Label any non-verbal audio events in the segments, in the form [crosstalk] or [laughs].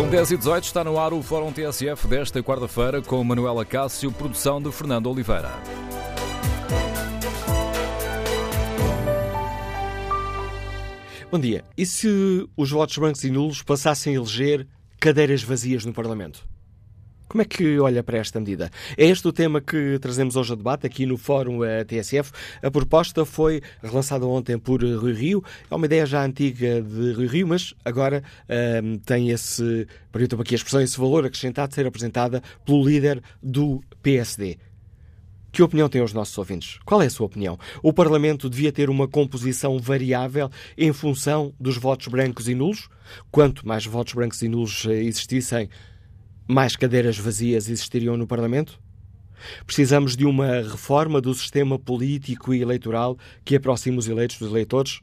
São 10 e 18 está no ar o Fórum TSF desta quarta-feira com Manuela Cássio, produção de Fernando Oliveira. Bom dia. E se os votos brancos e nulos passassem a eleger cadeiras vazias no Parlamento? Como é que olha para esta medida? É este o tema que trazemos hoje a debate aqui no Fórum eh, TSF. A proposta foi relançada ontem por Rui Rio. É uma ideia já antiga de Rui Rio, mas agora um, ehm, tem esse, permitam aqui a expressão, esse valor acrescentado de ser apresentada pelo líder do PSD. Que opinião têm os nossos ouvintes? Qual é a sua opinião? O Parlamento devia ter uma composição variável em função dos votos brancos e nulos? Quanto mais votos brancos e nulos eh, existissem, mais cadeiras vazias existiriam no Parlamento? Precisamos de uma reforma do sistema político e eleitoral que aproxime os eleitos dos eleitores?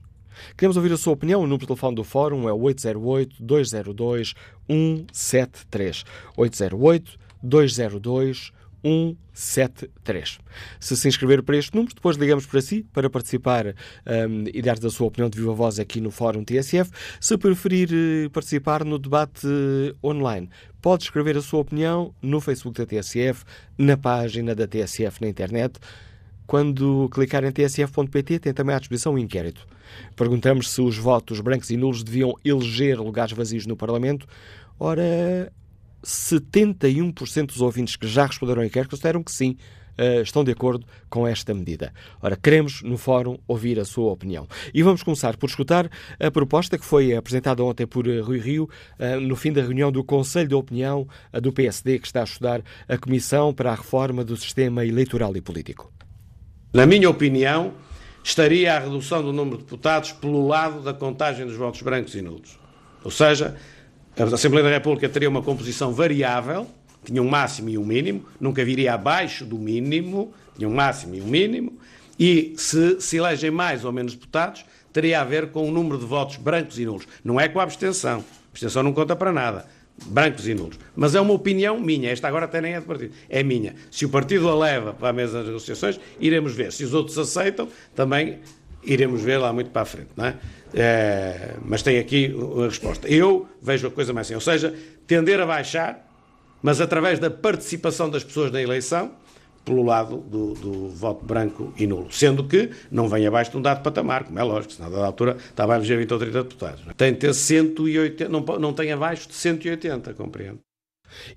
Queremos ouvir a sua opinião. O número de telefone do Fórum é 808-202-173. 808-202-173. 173. Se se inscrever para este número, depois ligamos para si para participar um, e dar a sua opinião de viva voz aqui no Fórum TSF. Se preferir uh, participar no debate uh, online, pode escrever a sua opinião no Facebook da TSF, na página da TSF na internet. Quando clicar em tsf.pt, tem também à disposição um inquérito. Perguntamos se os votos brancos e nulos deviam eleger lugares vazios no Parlamento. Ora, 71% dos ouvintes que já responderam ao inquérito consideram que sim, Uh, estão de acordo com esta medida. Ora, queremos no fórum ouvir a sua opinião. E vamos começar por escutar a proposta que foi apresentada ontem por uh, Rui Rio, uh, no fim da reunião do Conselho de Opinião do PSD, que está a estudar a Comissão para a Reforma do Sistema Eleitoral e Político. Na minha opinião, estaria a redução do número de deputados pelo lado da contagem dos votos brancos e nulos. Ou seja, a Assembleia da República teria uma composição variável, tinha um máximo e um mínimo, nunca viria abaixo do mínimo, tinha um máximo e um mínimo, e se se elegem mais ou menos deputados, teria a ver com o número de votos brancos e nulos. Não é com a abstenção. A abstenção não conta para nada. Brancos e nulos. Mas é uma opinião minha. Esta agora até nem é do partido. É minha. Se o partido a leva para a mesa das negociações, iremos ver. Se os outros aceitam, também iremos ver lá muito para a frente. Não é? É, mas tem aqui a resposta. Eu vejo a coisa mais assim, ou seja, tender a baixar, mas através da participação das pessoas na eleição, pelo lado do, do, voto branco e nulo. Sendo que não vem abaixo de um dado patamar, como é lógico, senão da altura estava a eleger 20 ou 30 deputados. É? Tem de ter 180, não, não tem abaixo de 180, compreendo.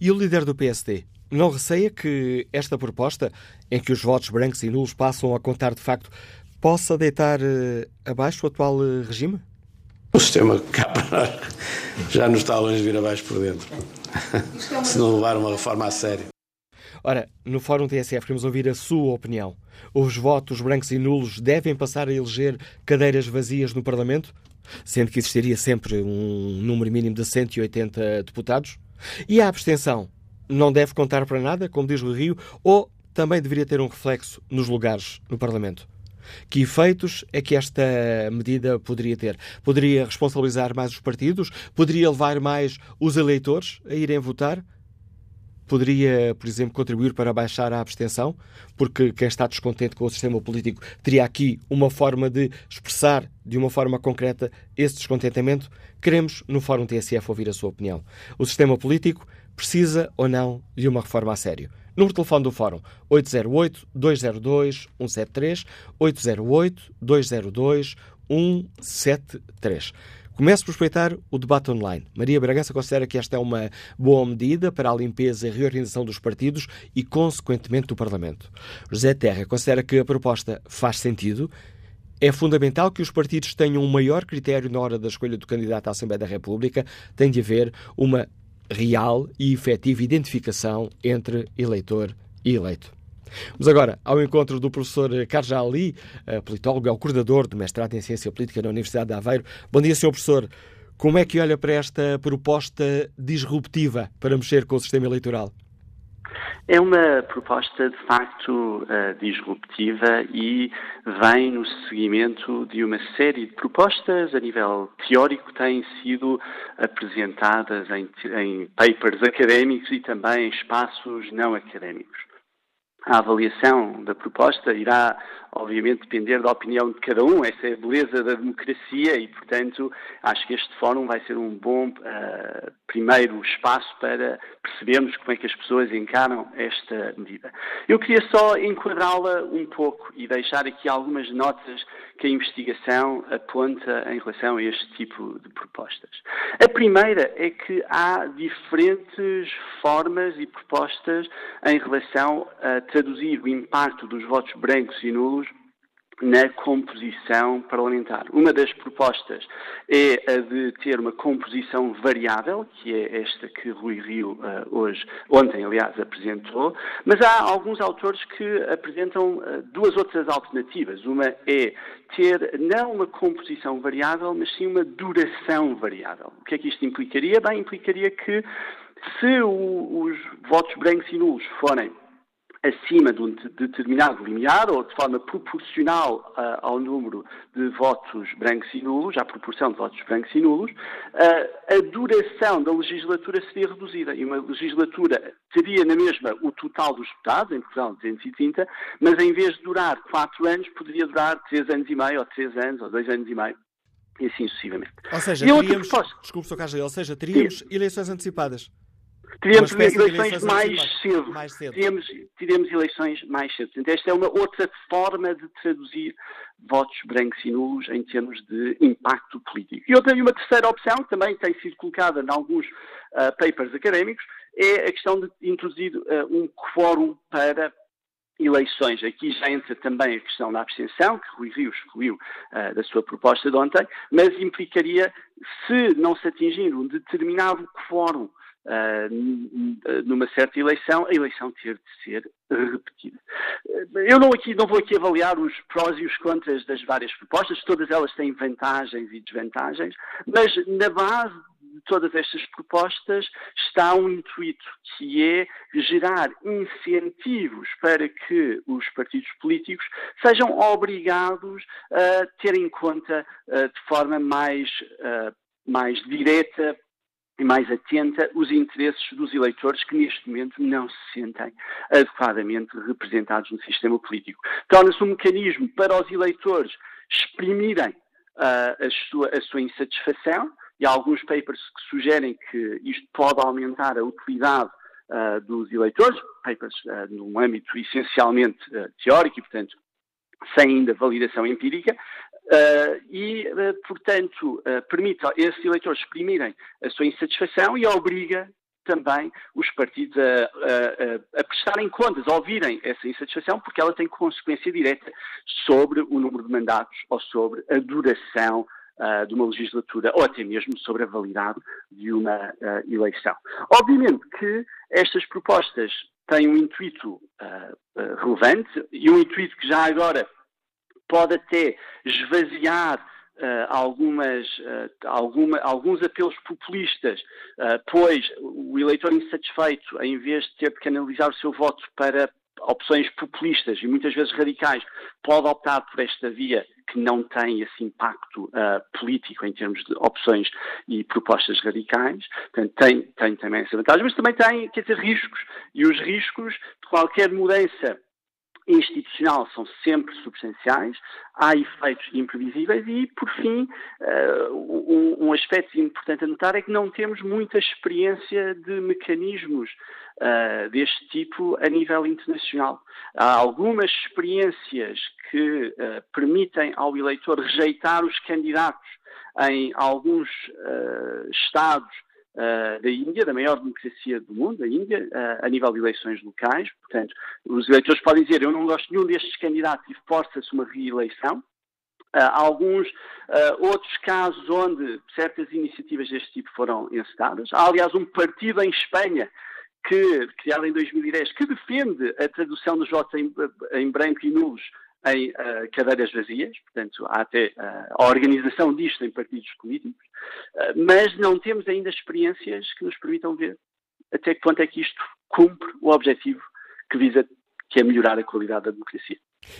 E o líder do PSD não receia que esta proposta, em que os votos brancos e nulos passam a contar de facto possa deitar uh, abaixo o atual uh, regime? O sistema cá já nos está longe de vir abaixo por dentro. Se não levar uma reforma a sério. Ora, no Fórum TSF queremos ouvir a sua opinião. Os votos brancos e nulos devem passar a eleger cadeiras vazias no Parlamento? Sendo que existiria sempre um número mínimo de 180 deputados? E a abstenção não deve contar para nada, como diz o Rio, ou também deveria ter um reflexo nos lugares no Parlamento? Que efeitos é que esta medida poderia ter? Poderia responsabilizar mais os partidos? Poderia levar mais os eleitores a irem votar? Poderia, por exemplo, contribuir para baixar a abstenção? Porque quem está descontente com o sistema político teria aqui uma forma de expressar de uma forma concreta esse descontentamento? Queremos, no Fórum TSF, ouvir a sua opinião. O sistema político precisa ou não de uma reforma a sério? Número de telefone do Fórum 808-202-173, 808-202-173. Comece por respeitar o debate online. Maria Bragança considera que esta é uma boa medida para a limpeza e reorganização dos partidos e, consequentemente, do Parlamento. José Terra considera que a proposta faz sentido. É fundamental que os partidos tenham um maior critério na hora da escolha do candidato à Assembleia da República. Tem de haver uma real e efetiva identificação entre eleitor e eleito. Vamos agora ao encontro do professor Carlos Ali, eh, politólogo, é o coordenador do mestrado em Ciência Política na Universidade de Aveiro. Bom dia, Sr. Professor. Como é que olha para esta proposta disruptiva para mexer com o sistema eleitoral? É uma proposta de facto uh, disruptiva e vem no seguimento de uma série de propostas a nível teórico que têm sido apresentadas em, em papers académicos e também em espaços não académicos. a avaliação da proposta irá, obviamente, depender da opinião de cada um. Essa é a beleza da democracia e, portanto, acho que este fórum vai ser um bom uh, primeiro espaço para percebermos como é que as pessoas encaram esta medida. Eu queria só enquadrá-la um pouco e deixar aqui algumas notas que a investigação aponta em relação a este tipo de propostas. A primeira é que há diferentes formas e propostas em relação a traduzir o impacto dos votos brancos e nulos na composição parlamentar. Uma das propostas é a de ter uma composição variável, que é esta que Rui Rio uh, hoje, ontem, aliás, apresentou, mas há alguns autores que apresentam uh, duas outras alternativas. Uma é ter não uma composição variável, mas sim uma duração variável. O que é que isto implicaria? Bem, implicaria que se o, os votos brancos e nulos forem acima de um determinado limiar ou de forma proporcional uh, ao número de votos brancos e nulos, à proporção de votos brancos e nulos, uh, a duração da legislatura seria reduzida. E uma legislatura teria na mesma o total dos deputados, em Portugal 230, mas em vez de durar quatro anos, poderia durar três anos e meio, ou três anos, ou dois anos e meio. E assim sucessivamente. Ou seja, e teríamos, desculpe, Sr. Carlos, ou seja, teríamos Sim. eleições antecipadas. Teríamos eleições mais cedo. mais cedo. Teríamos, teríamos eleições mais cedo. Portanto, esta é uma outra forma de traduzir votos brancos e nulos em termos de impacto político. E outra e uma terceira opção, que também tem sido colocada em alguns uh, papers académicos, é a questão de introduzir uh, um quórum para eleições. Aqui já entra também a questão da abstenção, que Rui Rio excluiu uh, da sua proposta de ontem, mas implicaria, se não se atingir um determinado quórum Uh, numa certa eleição, a eleição ter de ser repetida. Eu não, aqui, não vou aqui avaliar os prós e os contras das várias propostas, todas elas têm vantagens e desvantagens, mas na base de todas estas propostas está um intuito, que é gerar incentivos para que os partidos políticos sejam obrigados a ter em conta uh, de forma mais, mais direta e mais atenta os interesses dos eleitores que neste momento não se sentem adequadamente representados no sistema político. Torna-se um mecanismo para os eleitores exprimirem uh, a, sua, a sua insatisfação e há alguns papers que sugerem que isto pode aumentar a utilidade uh, dos eleitores, papers uh, num âmbito essencialmente teórico e, portanto, sem ainda validação empírica, Uh, e, uh, portanto, uh, permite a esses eleitores exprimirem a sua insatisfação e obriga também os partidos a, a, a, prestarem contas, a ouvirem essa insatisfação, porque ela tem consequência direta sobre o número de mandatos ou sobre a duração de uma legislatura ou até mesmo sobre a validade de uma eleição. Obviamente que estas propostas têm um intuito relevante e um intuito que já agora pode até esvaziar Uh, algumas, uh, alguma, alguns apelos populistas, uh, pois o eleitor insatisfeito, em vez de ter de canalizar o seu voto para opções populistas e muitas vezes radicais, pode optar por esta via que não tem esse impacto político em termos de opções e propostas radicais. Portanto, tem, tem também essa vantagem, mas também tem, quer dizer, riscos. E os riscos de qualquer mudança institucional são sempre substanciais, há efeitos imprevisíveis e, por fim, uh, um, aspecto importante a notar é que não temos muita experiência de mecanismos uh, deste tipo a nível internacional. Há algumas experiências que uh, permitem ao eleitor rejeitar os candidatos em alguns estados uh, da Índia, da maior democracia do mundo, a Índia, uh, a nível de eleições locais. Portanto, os eleitores podem dizer: Eu não gosto de nenhum destes candidatos e força-se uma reeleição. Há alguns uh, outros casos onde certas iniciativas deste tipo foram encetadas. Há, aliás, um partido em Espanha que, criado em 2010, que defende a tradução dos votos em, em branco e nulos em uh, cadeiras vazias, portanto, há até uh, a organização disto em partidos políticos, uh, mas não temos ainda experiências que nos permitam ver até que ponto é que isto cumpre o objetivo que visa, que é melhorar a qualidade da democracia.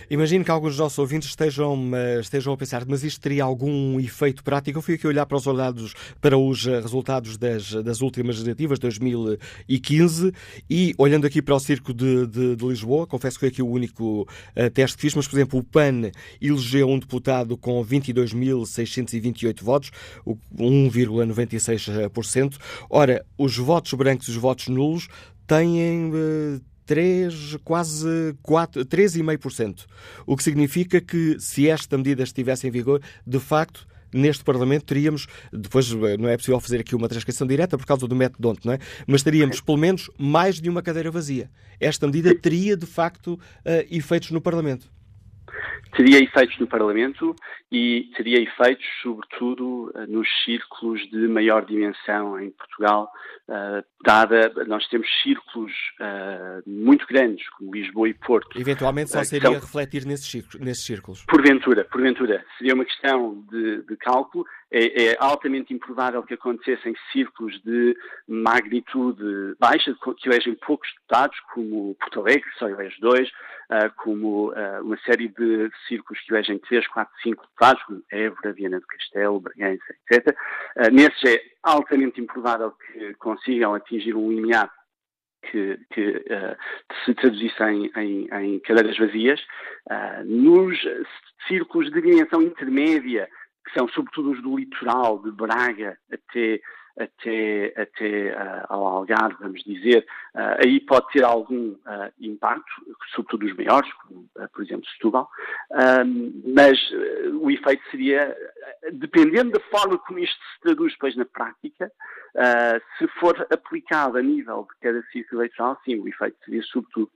Imagino que alguns dos nossos ouvintes estejam, estejam a pensar, mas isto teria algum efeito prático? Eu fui aqui olhar para os, olhados, para os eh, resultados das, das últimas legislativas, 2015, e olhando aqui para o Circo de, de, de Lisboa, confesso que foi aqui o único uh, teste que fiz, mas, por exemplo, o PAN elegeu um deputado com 22.628 votos, 1,96%. Ora, os votos brancos e os votos nulos têm 3, quase 4, 3,5%. O que significa que, se esta medida estivesse em vigor, de facto, neste Parlamento teríamos, depois não é possível fazer aqui uma transcrição direta por causa do método onde, não é? Mas teríamos pelo menos mais de uma cadeira vazia. Esta medida teria de facto uh, efeitos no Parlamento teria efeitos no Parlamento e teria efeitos, sobretudo, eh, nos círculos de maior dimensão em Portugal, uh, dada nós temos círculos uh, muito grandes, como Lisboa e Porto. Eventualmente só seria são, refletir nesses círculos, nesses círculos. Porventura, porventura. Seria uma questão de, de cálculo. É, é, altamente improvável que acontecessem círculos de magnitude baixa, que elegem poucos deputados, como Porto Alegre, que só elege dois, como uma série de círculos que elegem 3, 4, 5 deputados, como Évora, Viana do Castelo, Bragança, etc. Uh, nesses é altamente improvável que consigam atingir um limiar que, que uh, se traduzisse em, em, em cadeiras vazias. Uh, nos círculos de dimensão intermédia, que são sobretudo os do litoral, de Braga até até, até uh, ao Algarve, vamos dizer, uh, aí pode ter algum uh, impacto, sobretudo os maiores, como, por exemplo, Setúbal, mas o efeito seria, dependendo da forma como isto se traduz depois na prática, se for aplicado a nível de cada círculo eleitoral, sim, o efeito seria sobretudo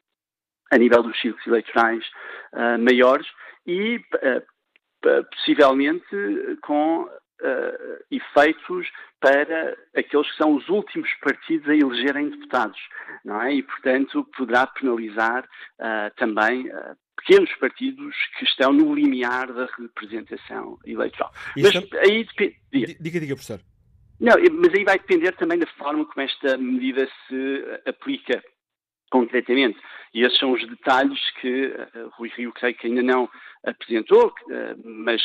a nível dos círculos eleitorais maiores e possivelmente com uh, efeitos para aqueles que são os últimos partidos a elegerem deputados, não é? E, portanto, poderá penalizar uh, também uh, pequenos partidos que estão no limiar da representação eleitoral. Mas aí depende. Diga, diga, professor. Não, mas aí vai depender também da forma como esta medida se aplica concretamente. E esses são os detalhes que uh, Rui Rio creio que ainda não apresentou, uh, mas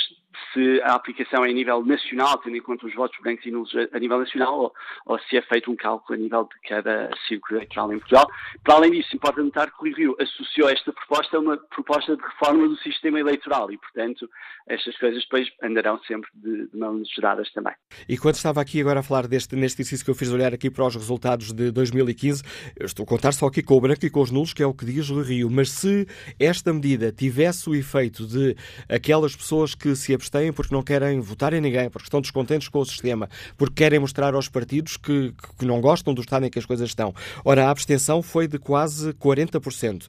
se a aplicação é a nível nacional, tendo em conta os votos brancos e nulos a, nível nacional, ou, ou, se é feito um cálculo a nível de cada círculo eleitoral em Portugal. Para além disso, importa notar que o Rio associou esta proposta a uma proposta de reforma do sistema eleitoral e, portanto, estas coisas depois andarão sempre de, de mãos dadas também. E quando estava aqui agora a falar deste, neste exercício que eu fiz olhar aqui para os resultados de 2015, eu estou a contar só aqui com o branco e com os nulos, que é o que diz o Rio, mas se esta medida tivesse o efeito de aquelas pessoas que se abstêm porque não querem votar em ninguém, porque estão descontentes com o sistema, porque querem mostrar aos partidos que, que não gostam do estado em que as coisas estão. Ora, a abstenção foi de quase 40%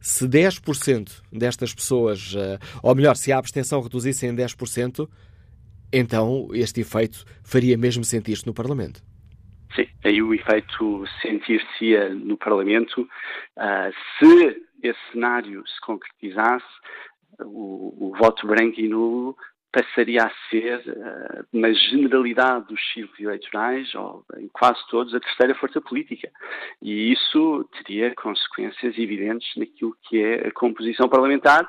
se 10% destas pessoas, eh, ou melhor, se a abstenção reduzisse em 10%, então este efeito faria mesmo sentir-se no Parlamento. Sim, aí o efeito sentir-se-ia no Parlamento. Uh, se esse cenário se concretizasse, o, o voto branco e nulo passaria a ser, uh, na generalidade dos círculos eleitorais, ou em quase todos, a terceira força política. E isso teria consequências evidentes naquilo que é a composição parlamentar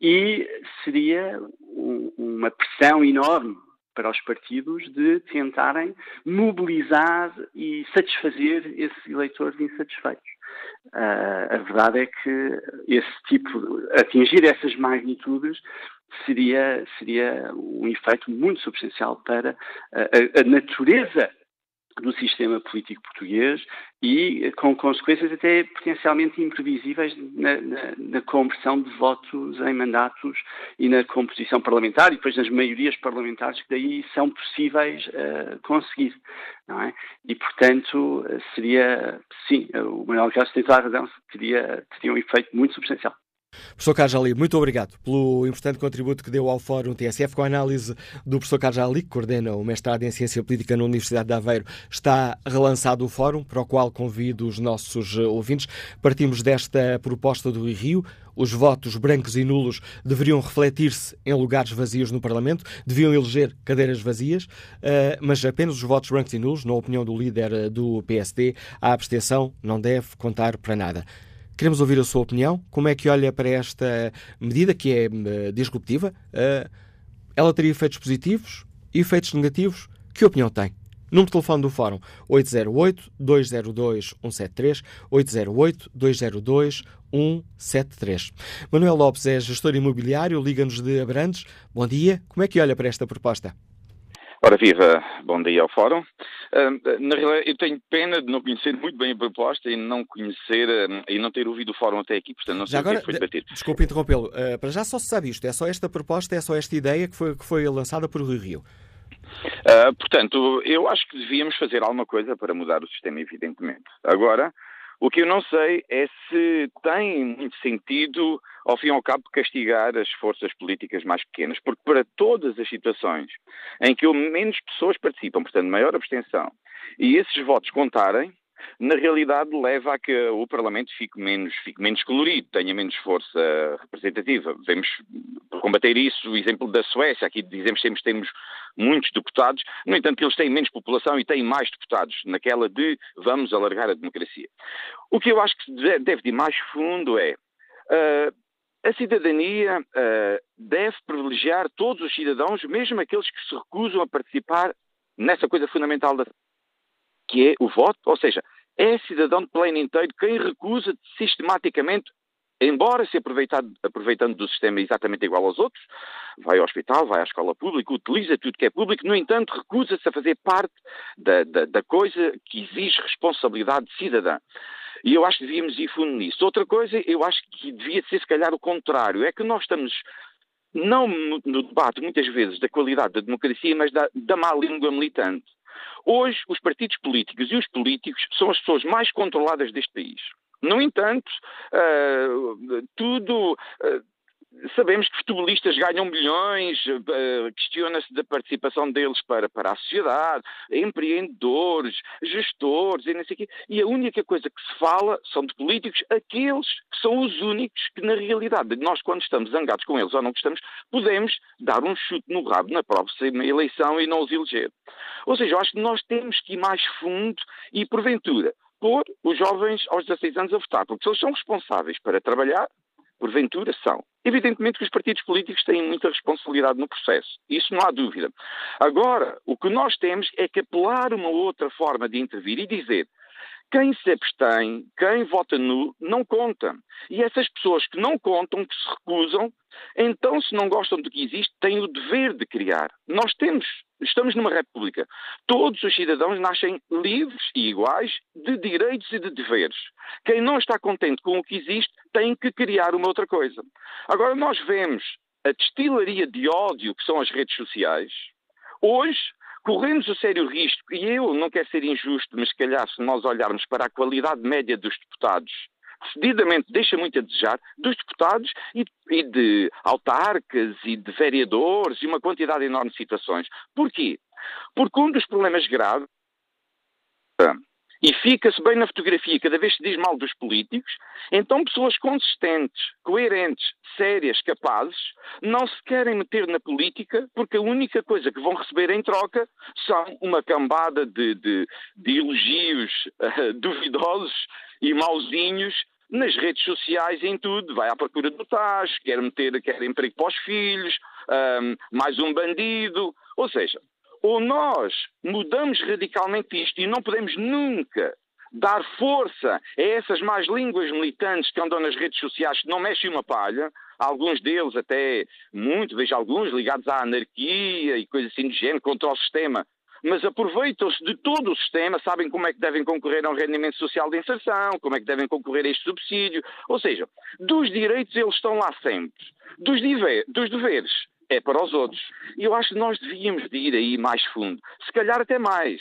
e seria um, uma pressão enorme para os partidos de tentarem mobilizar e satisfazer esses eleitores insatisfeitos. Uh, a verdade é que esse tipo, atingir essas magnitudes seria, seria um efeito muito substancial para a, a natureza do sistema político português e com consequências até potencialmente imprevisíveis na, na, na, conversão de votos em mandatos e na composição parlamentar e depois nas maiorias parlamentares que daí são possíveis uh, conseguir, não é? E, portanto, seria, sim, o Manuel Castro tem toda a razão, teria, teria um efeito muito substancial. Professor Carlos Ali, muito obrigado pelo importante contributo que deu ao Fórum TSF com a análise do professor Carlos Ali, que coordena o mestrado em Ciência Política na Universidade de Aveiro. Está relançado o Fórum, para o qual convido os nossos eh, ouvintes. Partimos desta proposta do Rio. Os votos brancos e nulos deveriam refletir-se em lugares vazios no Parlamento, deviam eleger cadeiras vazias, eh, mas apenas os votos brancos e nulos, na opinião do líder eh, do PSD, a abstenção não deve contar para nada. Queremos ouvir a sua opinião. Como é que olha para esta medida que é uh, disruptiva? Uh, ela teria efeitos positivos e efeitos negativos? Que opinião tem? Número de telefone do Fórum 808-202-173, 808-202-173. Manuel Lopes é gestor imobiliário, liga-nos de Abrantes. Bom dia. Como é que olha para esta proposta? Ora viva, bom dia ao Fórum. Na realidade, eu tenho pena de não conhecer muito bem a proposta e não conhecer e não ter ouvido o Fórum até aqui, portanto não sei já agora, o que foi debatido. Desculpe interrompê-lo, uh, para já só se sabe isto, é só esta proposta, é só esta ideia que foi, que foi lançada por Rui Rio. Uh, portanto, eu acho que devíamos fazer alguma coisa para mudar o sistema, evidentemente. Agora, o que eu não sei é se tem muito sentido, ao fim e ao cabo, castigar as forças políticas mais pequenas, porque para todas as situações em que menos pessoas participam, portanto, maior abstenção, e esses votos contarem, na realidade leva a que o Parlamento fique menos, fique menos colorido, tenha menos força representativa. Vemos, por combater isso, o exemplo da Suécia, aqui dizemos que temos muitos deputados, no entanto eles têm menos população e têm mais deputados, naquela de vamos alargar a democracia. O que eu acho que deve ir mais fundo é uh, a cidadania uh, deve privilegiar todos os cidadãos, mesmo aqueles que se recusam a participar nessa coisa fundamental da que é o voto, ou seja, é cidadão de pleno inteiro quem recusa sistematicamente, embora se aproveitando do sistema exatamente igual aos outros, vai ao hospital, vai à escola pública, utiliza tudo que é público, no entanto, recusa-se a fazer parte da, da, da coisa que exige responsabilidade cidadã. E eu acho que devíamos ir fundo nisso. Outra coisa, eu acho que devia ser se calhar o contrário, é que nós estamos não no, debate, muitas vezes, da qualidade da democracia, mas da, da má língua militante. Hoje, os partidos políticos e os políticos são as pessoas mais controladas deste país. No entanto, uh, tudo. Uh, Sabemos que futebolistas ganham milhões, uh, questiona-se da participação deles para, para a sociedade, empreendedores, gestores e não sei o quê. E a única coisa que se fala são de políticos, aqueles que são os únicos que, na realidade, nós, quando estamos zangados com eles ou não gostamos, podemos dar um chute no rabo na próxima eleição e não os eleger. Ou seja, eu acho que nós temos que ir mais fundo e, porventura, pôr os jovens aos 16 anos a votar, porque se eles são responsáveis para trabalhar, porventura são. Evidentemente que os partidos políticos têm muita responsabilidade no processo, isso não há dúvida. Agora, o que nós temos é que apelar uma outra forma de intervir e dizer quem se abstém, quem vota nulo, não conta. E essas pessoas que não contam, que se recusam, então, se não gostam do que existe, têm o dever de criar. Nós temos, estamos numa república. Todos os cidadãos nascem livres e iguais de direitos e de deveres. Quem não está contente com o que existe tem que criar uma outra coisa. Agora, nós vemos a destilaria de ódio que são as redes sociais. Hoje, corremos o sério risco, e eu não quero ser injusto, mas se calhar se nós olharmos para a qualidade média dos deputados, cedidamente deixa muito a desejar, dos deputados e, e de autarcas e de vereadores e uma quantidade enorme de situações. Porquê? Porque um dos problemas graves e fica-se bem na fotografia cada vez se diz mal dos políticos, então pessoas consistentes, coerentes, sérias, capazes, não se querem meter na política porque a única coisa que vão receber em troca são uma cambada de, de, de elogios uh, [laughs] duvidosos e mauzinhos nas redes sociais, em tudo. Vai à procura do tacho, quer meter, quer emprego para os filhos, um, mais um bandido. Ou seja, ou nós mudamos radicalmente isto e não podemos nunca dar força a essas más línguas militantes que andam nas redes sociais que não mexem uma palha, alguns deles até muito, vejo alguns ligados à anarquia e coisas assim do género, contra o sistema, mas aproveitam-se de todo o sistema, sabem como é que devem concorrer a um rendimento social de inserção, como é que devem concorrer a este subsídio, ou seja, dos direitos eles estão lá sempre, dos, dos deveres é para os outros. E eu acho que nós devíamos de ir aí mais fundo, se calhar até mais.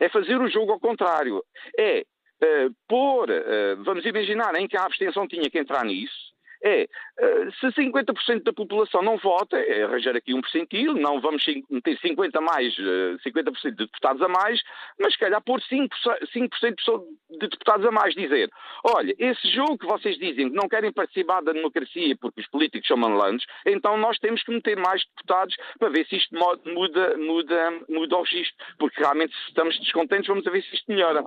É fazer o jogo ao contrário. É uh, pôr, uh, vamos imaginar, em que a abstenção tinha que entrar nisso, é, eh, se 50% da população não vota, é arranjar aqui um percentil, não vamos meter 50 mais, 50% de deputados a mais, mas se calhar pôr 5%, 5 de deputados a mais, dizer, olha, esse jogo que vocês dizem que não querem participar da democracia porque os políticos são manlantes, então nós temos que meter mais deputados para ver se isto muda, muda, muda o registro, porque realmente se estamos descontentes vamos ver se isto melhora.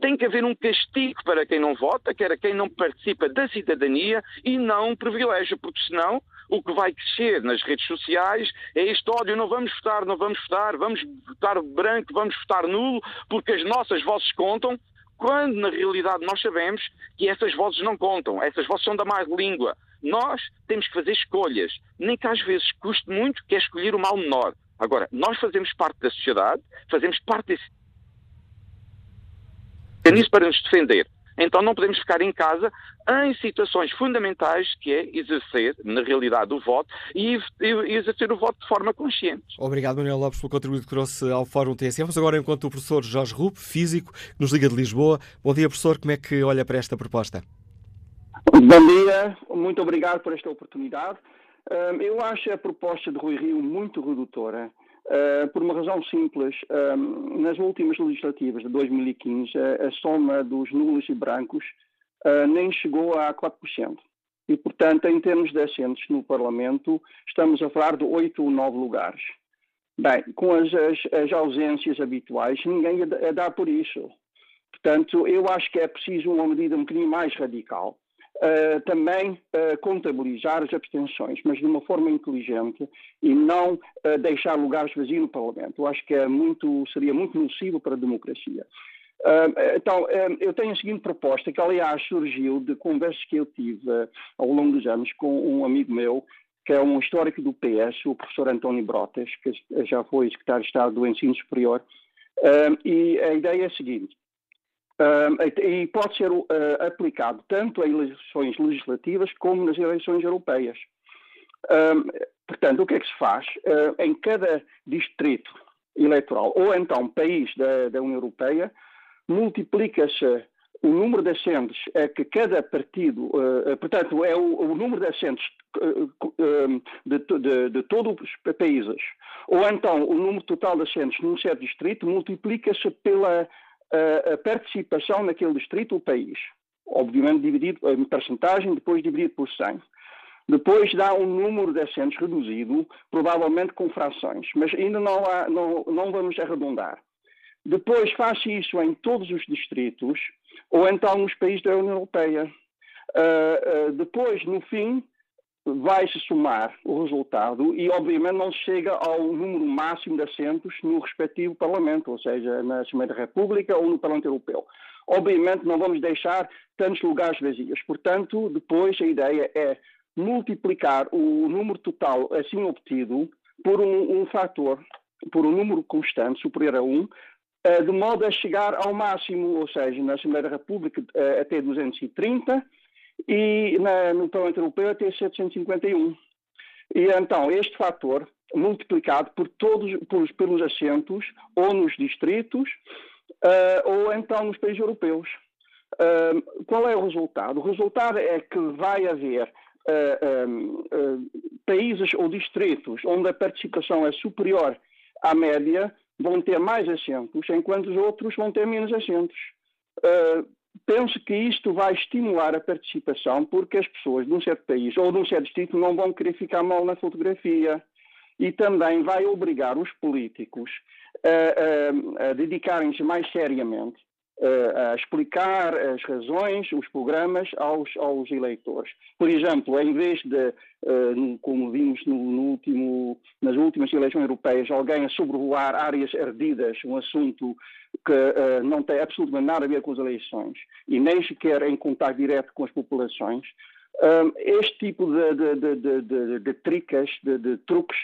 Tem que haver um castigo para quem não vota, que era quem não participa da cidadania e não privilégio, porque senão o que vai crescer nas redes sociais é este ódio, não vamos votar, não vamos votar, vamos votar branco, vamos votar nulo, porque as nossas vozes contam, quando na realidade nós sabemos que essas vozes não contam, essas vozes são da mais língua. Nós temos que fazer escolhas, nem que às vezes custe muito, que é escolher o mal menor. Agora, nós fazemos parte da sociedade, fazemos parte desse mecanismo para nos defender. Então não podemos ficar em casa em situações fundamentais que é exercer, na realidade, o voto e, exercer o voto de forma consciente. Obrigado, Manuel Lopes, pelo contributo que trouxe ao Fórum TSF. Vamos agora enquanto o professor Jorge Rupp, físico, que nos liga de Lisboa. Bom dia, professor. Como é que olha para esta proposta? Bom dia. Muito obrigado por esta oportunidade. Hum, eu acho a proposta de Rui Rio muito redutora. Uh, por uma razão simples. Uh, nas últimas legislativas de 2015, a, a soma dos nulos e brancos uh, nem chegou a 4%. E, portanto, em termos de assentos no Parlamento, estamos a falar de 8 ou 9 lugares. Bem, com as, as, as ausências habituais, ninguém a dá por isso. Portanto, eu acho que é preciso uma medida um bocadinho mais radical. Uh, também uh, contabilizar as abstenções, mas de uma forma inteligente e não uh, deixar lugares vazios no Parlamento. Eu acho que é muito, seria muito nocivo para a democracia. Então, eu tenho a seguinte proposta, que aliás surgiu de conversas que eu tive ao longo dos anos com um amigo meu, que é um histórico do PS, o professor António Brotas, que já foi secretário de Estado do Ensino Superior, e a ideia é a seguinte, e pode ser uh, aplicado tanto em eleições legislativas como nas eleições europeias. Portanto, o que é que se faz? em cada distrito eleitoral, ou então país da União Europeia, multiplica-se o número de assentos é que cada partido, portanto, é o, o, número de assentos de, de, de, todos os países, ou então o número total de assentos num certo distrito multiplica-se pela a, participação naquele distrito, o país. Obviamente dividido em percentagem, depois dividido por 100. Depois dá um número de assentos reduzido, provavelmente com frações, mas ainda não, há, não, não vamos arredondar. Depois faz isso em todos os distritos, ou então nos países da União Europeia. Uh, uh, depois, no fim, vai-se somar o resultado e, obviamente, não chega ao número máximo de assentos no respectivo Parlamento, ou seja, na Assembleia da República ou no Parlamento Europeu. Obviamente, não vamos deixar tantos lugares vazios. Portanto, depois a ideia é multiplicar o número total assim obtido por um, um fator, por um número constante superior a 1, eh, de modo a chegar ao máximo, ou seja, na Assembleia da República eh, até 230 e na, no Parlamento Europeu até 751. E então este fator multiplicado por todos por, pelos assentos ou nos distritos uh, ou então nos países europeus. Uh, qual é o resultado? O resultado é que vai haver uh, países ou distritos onde a participação é superior à média vão ter mais assentos, enquanto os outros vão ter menos assentos. Uh, penso que isto vai estimular a participação, porque as pessoas de um certo país ou de um certo distrito não vão querer ficar mal na fotografia. E também vai obrigar os políticos a, a, a dedicarem-se mais seriamente a explicar as razões, os programas aos, aos eleitores. Por exemplo, em vez de, como vimos no, no último, nas últimas eleições europeias, alguém a sobrevoar áreas ardidas, um assunto que não tem absolutamente nada a ver com as eleições e nem sequer em contato direto com as populações, este tipo de, de, de, de, de tricas, de, truques,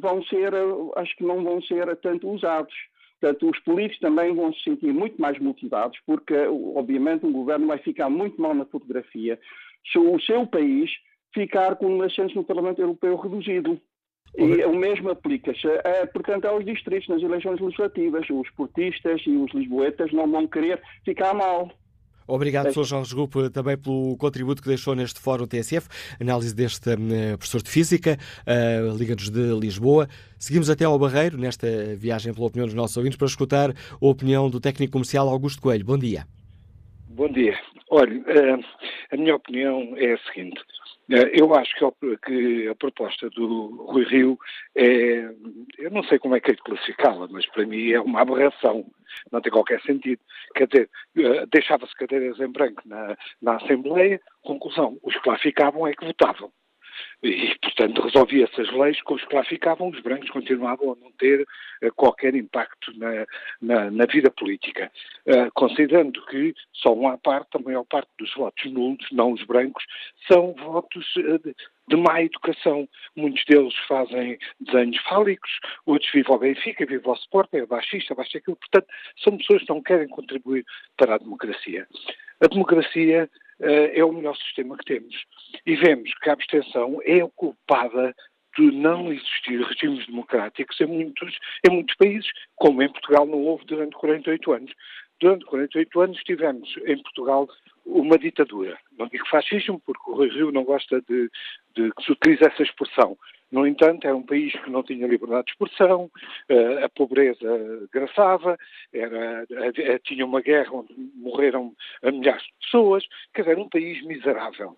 vão ser, acho que não vão ser tanto usados. Portanto, os políticos também vão se sentir muito mais motivados, porque, obviamente, um governo vai ficar muito mal na fotografia se o seu país ficar com um assentos no Parlamento Europeu reduzido. E o mesmo aplica-se, é, portanto, aos distritos nas eleições legislativas. Os portistas e os lisboetas não vão querer ficar mal. Obrigado, professor Jorge Grupo, também pelo contributo que deixou neste Fórum TSF, análise deste uh, professor de Física, uh, Liga-nos de Lisboa. Seguimos até ao Barreiro, nesta viagem pela opinião dos nossos ouvintes, para escutar a opinião do técnico comercial Augusto Coelho. Bom dia. Bom dia. Olha, uh, a minha opinião é a seguinte. Eu acho que a proposta do Rui Rio é, eu não sei como é que é de classificá-la, mas para mim é uma aberração, não tem qualquer sentido. Quer dizer, deixava-se cadeiras em branco na, na Assembleia, conclusão, os que lá ficavam é que votavam. E, portanto, resolvia essas leis com os que lá ficavam, os brancos continuavam a não ter uh, qualquer impacto na, na, na vida política. Uh, considerando que só uma parte, a maior parte dos votos nulos, não os brancos, são votos uh, de, de má educação. Muitos deles fazem desenhos fálicos, outros vivem ao Benfica, vivem ao Sport, é baixista, baixa aquilo. Portanto, são pessoas que não querem contribuir para a democracia. A democracia é o melhor sistema que temos. E vemos que a abstenção é culpada de não existir regimes democráticos em muitos, em muitos países, como em Portugal não houve durante 48 anos. Durante 48 anos tivemos em Portugal uma ditadura. Não digo fascismo, porque o Rui Rio não gosta de, de que se utilize essa expressão. No entanto, era um país que não tinha liberdade de expressão, eh, a pobreza graçava, era, tinha uma guerra onde morreram milhares de pessoas, quer dizer, um país miserável.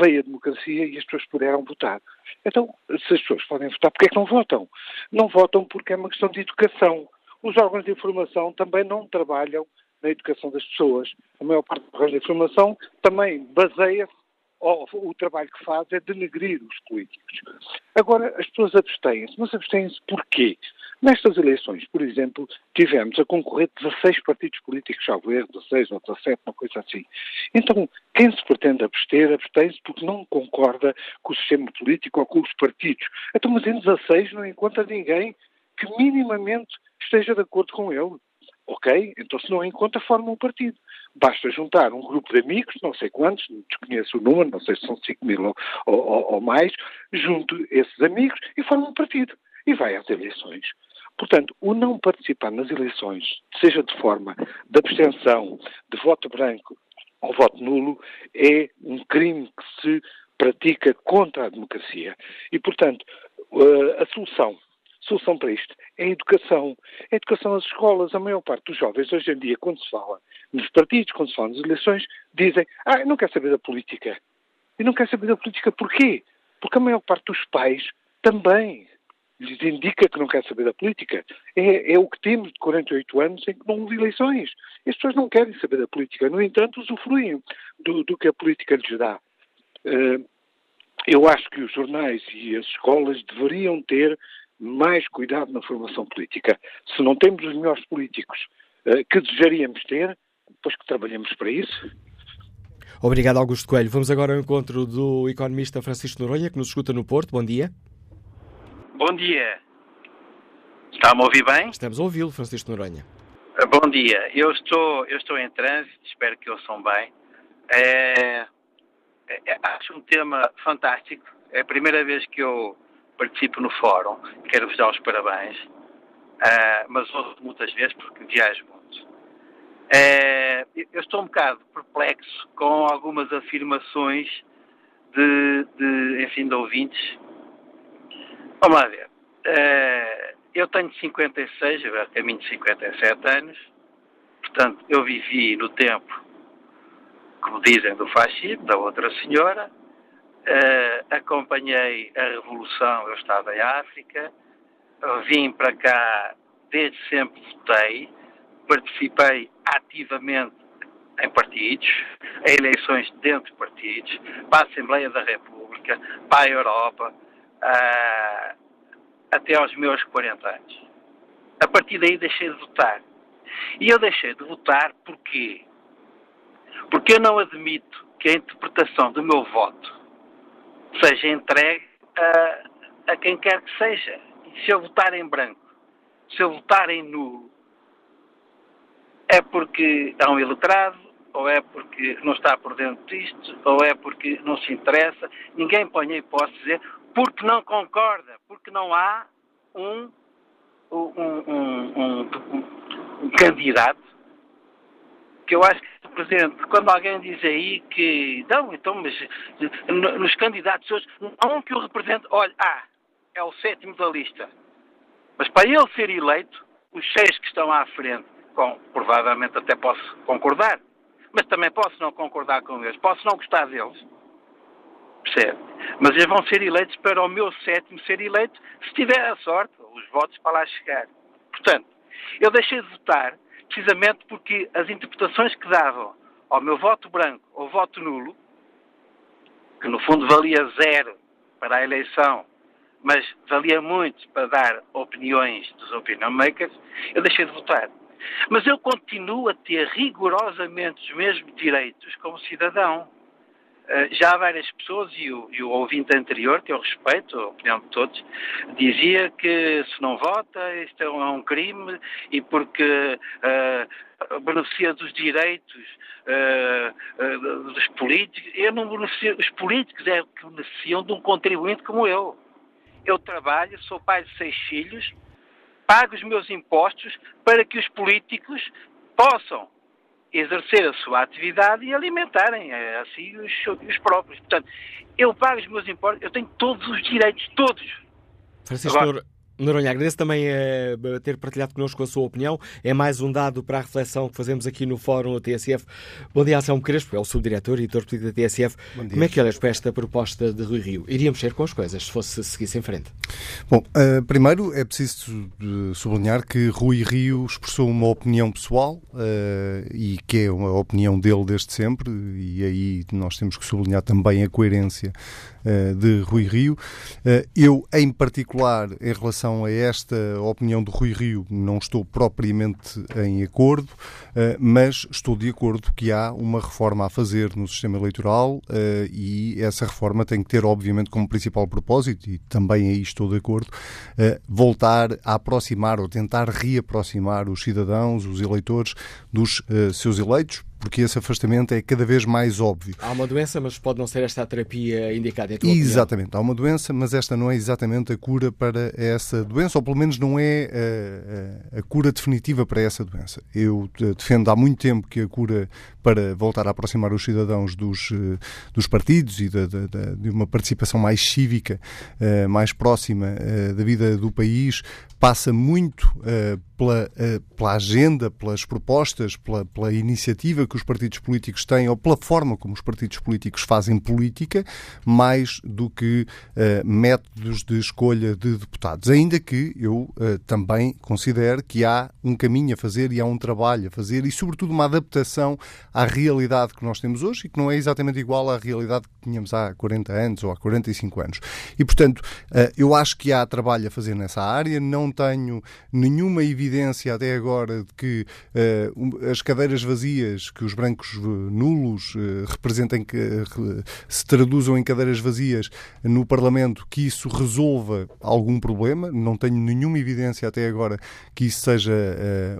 Veio a democracia e as pessoas puderam votar. Então, se as pessoas podem votar, porquê é que não votam? Não votam porque é uma questão de educação. Os órgãos de informação também não trabalham na educação das pessoas. A maior parte dos órgãos de informação também baseia-se o trabalho que faz é denegrir os políticos. Agora, as pessoas abstêm-se, mas abstêm-se porquê? Nestas eleições, por exemplo, tivemos a concorrer 16 partidos políticos, já ver, 16 ou 17, uma coisa assim. Então, quem se pretende abster, abstém-se porque não concorda com o sistema político ou com os partidos. Então, mas em 16 não encontra ninguém que minimamente esteja de acordo com ele. Ok? Então, se não encontra, forma um partido. Basta juntar um grupo de amigos, não sei quantos, desconheço o número, não sei se são 5 mil ou, ou, ou mais, junto esses amigos e forma um partido. E vai às eleições. Portanto, o não participar nas eleições, seja de forma de abstenção, de voto branco ou voto nulo, é um crime que se pratica contra a democracia. E, portanto, eh, a solução solução para isto é a educação. A educação nas escolas. A maior parte dos jovens, hoje em dia, quando se fala nos partidos, quando se fala nas eleições, dizem: Ah, eu não quero saber da política. E não quero saber da política porquê? Porque a maior parte dos pais também lhes indica que não quer saber da política. É, é, o que temos de 48 anos em que não houve eleições. As pessoas não querem saber da política. No entanto, usufruem do, do que a política lhes dá. Uh, eu acho que os jornais e as escolas deveriam ter mais cuidado na formação política. Se não temos os melhores políticos uh, que desejaríamos ter, depois que trabalhemos para isso. Obrigado, Augusto Coelho. Vamos agora ao encontro do economista Francisco Noronha, que nos escuta no Porto. Bom dia. Bom dia. Está-me a ouvir bem? Estamos a ouvi-lo, Francisco Noronha. Eh, bom dia. Eu estou, eu estou em trânsito, espero que ouçam bem. É, é, acho um tema fantástico. É a primeira vez que eu participo no fórum, quero-vos dar os parabéns, uh, mas ouço muitas vezes porque viajo muito. Uh, eu estou um bocado perplexo com algumas afirmações de, de enfim, de ouvintes. Vamos lá ver. Uh, eu tenho 56, eu caminho de 57 anos, portanto, eu vivi no tempo, como dizem, do fascismo, da outra senhora, Uh, acompanhei a Revolução, eu estava em África, vim para cá, desde sempre votei, participei ativamente em partidos, em eleições dentro de partidos, para a Assembleia da República, para a Europa, uh, até aos meus 40 anos. A partir daí deixei de votar. E eu deixei de votar porquê? Porque eu não admito que a interpretação do meu voto seja entregue a, a quem quer que seja. E se eu votar em branco, se eu votar em nulo, é porque é um iletrado, ou é porque não está por dentro disto, ou é porque não se interessa. Ninguém põe em posse dizer porque não concorda, porque não há um, um, um, um candidato que eu acho que Presidente, quando alguém diz aí que, não, então, mas nos candidatos hoje, há um que o represente, olha, ah, é o sétimo da lista. Mas para ele ser eleito, os seis que estão à frente, com, provavelmente até posso concordar, mas também posso não concordar com eles, posso não gostar deles. Percebe? Mas eles vão ser eleitos para o meu sétimo ser eleito, se tiver a sorte, os votos para lá chegar. Portanto, eu deixei de votar precisamente porque as interpretações que davam ao meu voto branco ou voto nulo, que no fundo valia zero para a eleição, mas valia muito para dar opiniões dos opinion makers, eu deixei de votar. Mas eu continuo a ter rigorosamente os mesmos direitos como cidadão. Eh, já várias pessoas, e o, e o, ouvinte anterior, que eu respeito, a opinião de todos, dizia que se não vota, isto é um, é crime e porque uh, beneficia dos direitos uh, uh, dos políticos. Eu não beneficio, os políticos é que beneficiam de um contribuinte como eu. Eu trabalho, sou pai de seis filhos, pago os meus impostos para que os políticos possam exercer a sua atividade e alimentarem eh, assim os, os próprios. Portanto, eu pago os meus impostos, eu tenho todos os direitos, todos. Francisco Agora, Noronha, agradeço também uh, ter partilhado connosco a sua opinião. É mais um dado para a reflexão que fazemos aqui no Fórum da TSF. Bom dia, Anselmo Crespo, é o subdiretor e editor político da TSF. Como é que olhas para esta proposta de Rui Rio? Iríamos ser com as coisas se fosse seguisse em frente. Bom, uh, primeiro é preciso sublinhar que Rui Rio expressou uma opinião pessoal uh, e que é uma opinião dele desde sempre, e aí nós temos que sublinhar também a coerência de Rui Rio. eu, em particular, em relação a esta opinião do Rui Rio, não estou propriamente em acordo, eh, mas estou de acordo que há uma reforma a fazer no sistema eleitoral eh, e essa reforma tem que ter, obviamente, como principal propósito, e também aí estou de acordo, eh, voltar a aproximar ou tentar reaproximar os cidadãos, os eleitores, dos seus eleitos, porque esse afastamento é cada vez mais óbvio. Há uma doença, mas pode não ser esta a terapia indicada. Em exatamente, opinião. há uma doença, mas esta não é exatamente a cura para essa doença, ou pelo menos não é a, a, a cura definitiva para essa doença. Eu defendo há muito tempo que a cura para voltar a aproximar os cidadãos dos, eh, dos partidos e de, de, de uma participação mais cívica, eh, mais próxima eh, da vida do país, passa muito pela, pela agenda, pelas propostas, pela, pela iniciativa que os partidos políticos têm ou pela forma como os partidos políticos fazem política, mais do que métodos de escolha de deputados. Ainda que eu também considero que há um caminho a fazer e há um trabalho a fazer e, sobretudo, uma adaptação à realidade que nós temos hoje e que não é exatamente igual à realidade que tínhamos há 40 anos ou há 45 anos. E, portanto, eh, eu acho que há trabalho a fazer nessa área, não tenho nenhuma evidência até agora de que uh, as cadeiras vazias, que os brancos nulos uh, representem, que uh, se traduzam em cadeiras vazias no Parlamento, que isso resolva algum problema. Não tenho nenhuma evidência até agora que isso seja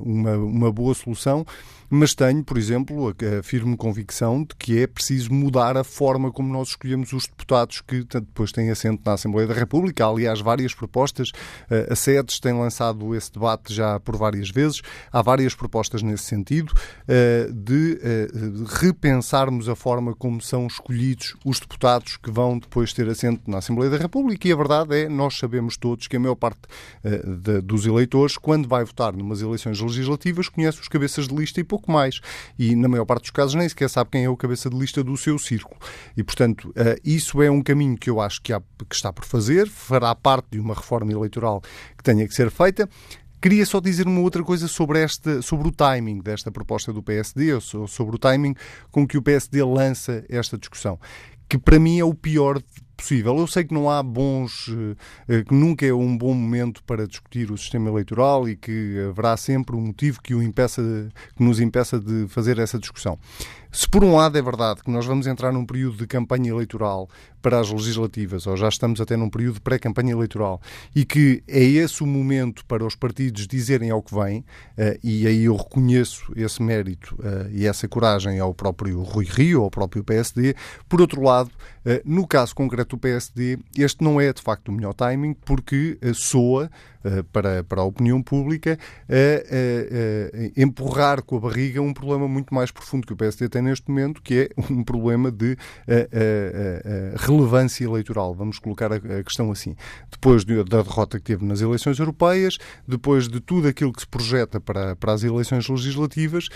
uma, uma boa solução mas tenho, por exemplo, a, a firme convicção de que é preciso mudar a forma como nós escolhemos os deputados que depois têm assento na Assembleia da República. Há, aliás, várias propostas. A SEDES tem lançado esse debate já por várias vezes. Há várias propostas nesse sentido de repensarmos a forma como são escolhidos os deputados que vão depois ter assento na Assembleia da República. E a verdade é, nós sabemos todos que a maior parte dos eleitores, quando vai votar numas eleições legislativas, conhece os cabeças de lista e pouco mais. E, na maior parte dos casos, nem sequer sabe quem é o cabeça de lista do seu círculo. E, portanto, uh, isso é um caminho que eu acho que, há, que está por fazer, fará parte de uma reforma eleitoral que tenha que ser feita. Queria só dizer uma outra coisa sobre, esta, sobre o timing desta proposta do PSD, ou sobre o timing com que o PSD lança esta discussão, que para mim é o pior possível. Eu sei que não há bons, eh, que nunca é um bom momento para discutir o sistema eleitoral e que haverá sempre um motivo que, o impeça, que nos impeça de fazer essa discussão. Se por um lado é verdade que nós vamos entrar num período de campanha eleitoral para as legislativas, ou já estamos até num período de pré-campanha eleitoral, e que é esse o momento para os partidos dizerem ao que vem, eh, e aí eu reconheço esse mérito eh, e essa coragem ao próprio Rui Rio, ao próprio PSD, por outro lado, eh, no caso concreto do PSD, este não é de facto o melhor timing, porque soa para, para a opinião pública a, empurrar com a barriga um problema muito mais profundo que o PSD tem neste momento, que é um problema de relevância eleitoral. Vamos colocar a, questão assim. Depois da derrota que teve nas eleições europeias, depois de tudo aquilo que se projeta para, para as eleições legislativas,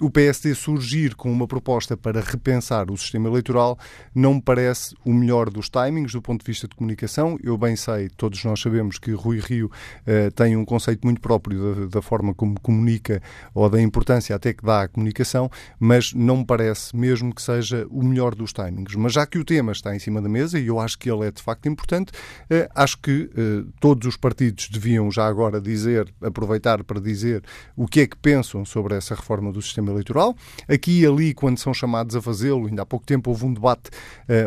o PSD surgir com uma proposta para repensar o sistema eleitoral não me parece o melhor dos timings do ponto de vista de comunicação. Eu bem sei, todos nós sabemos que Rui Rio uh, tem um conceito muito próprio da, da, forma como comunica ou da importância até que dá à comunicação, mas não me parece mesmo que seja o melhor dos timings. Mas já que o tema está em cima da mesa e eu acho que ele é de facto importante, uh, acho que uh, todos os partidos deviam já agora dizer, aproveitar para dizer o que é que pensam sobre essa reforma do sistema eleitoral. Aqui e ali, quando são chamados a fazê-lo, ainda há pouco tempo houve um debate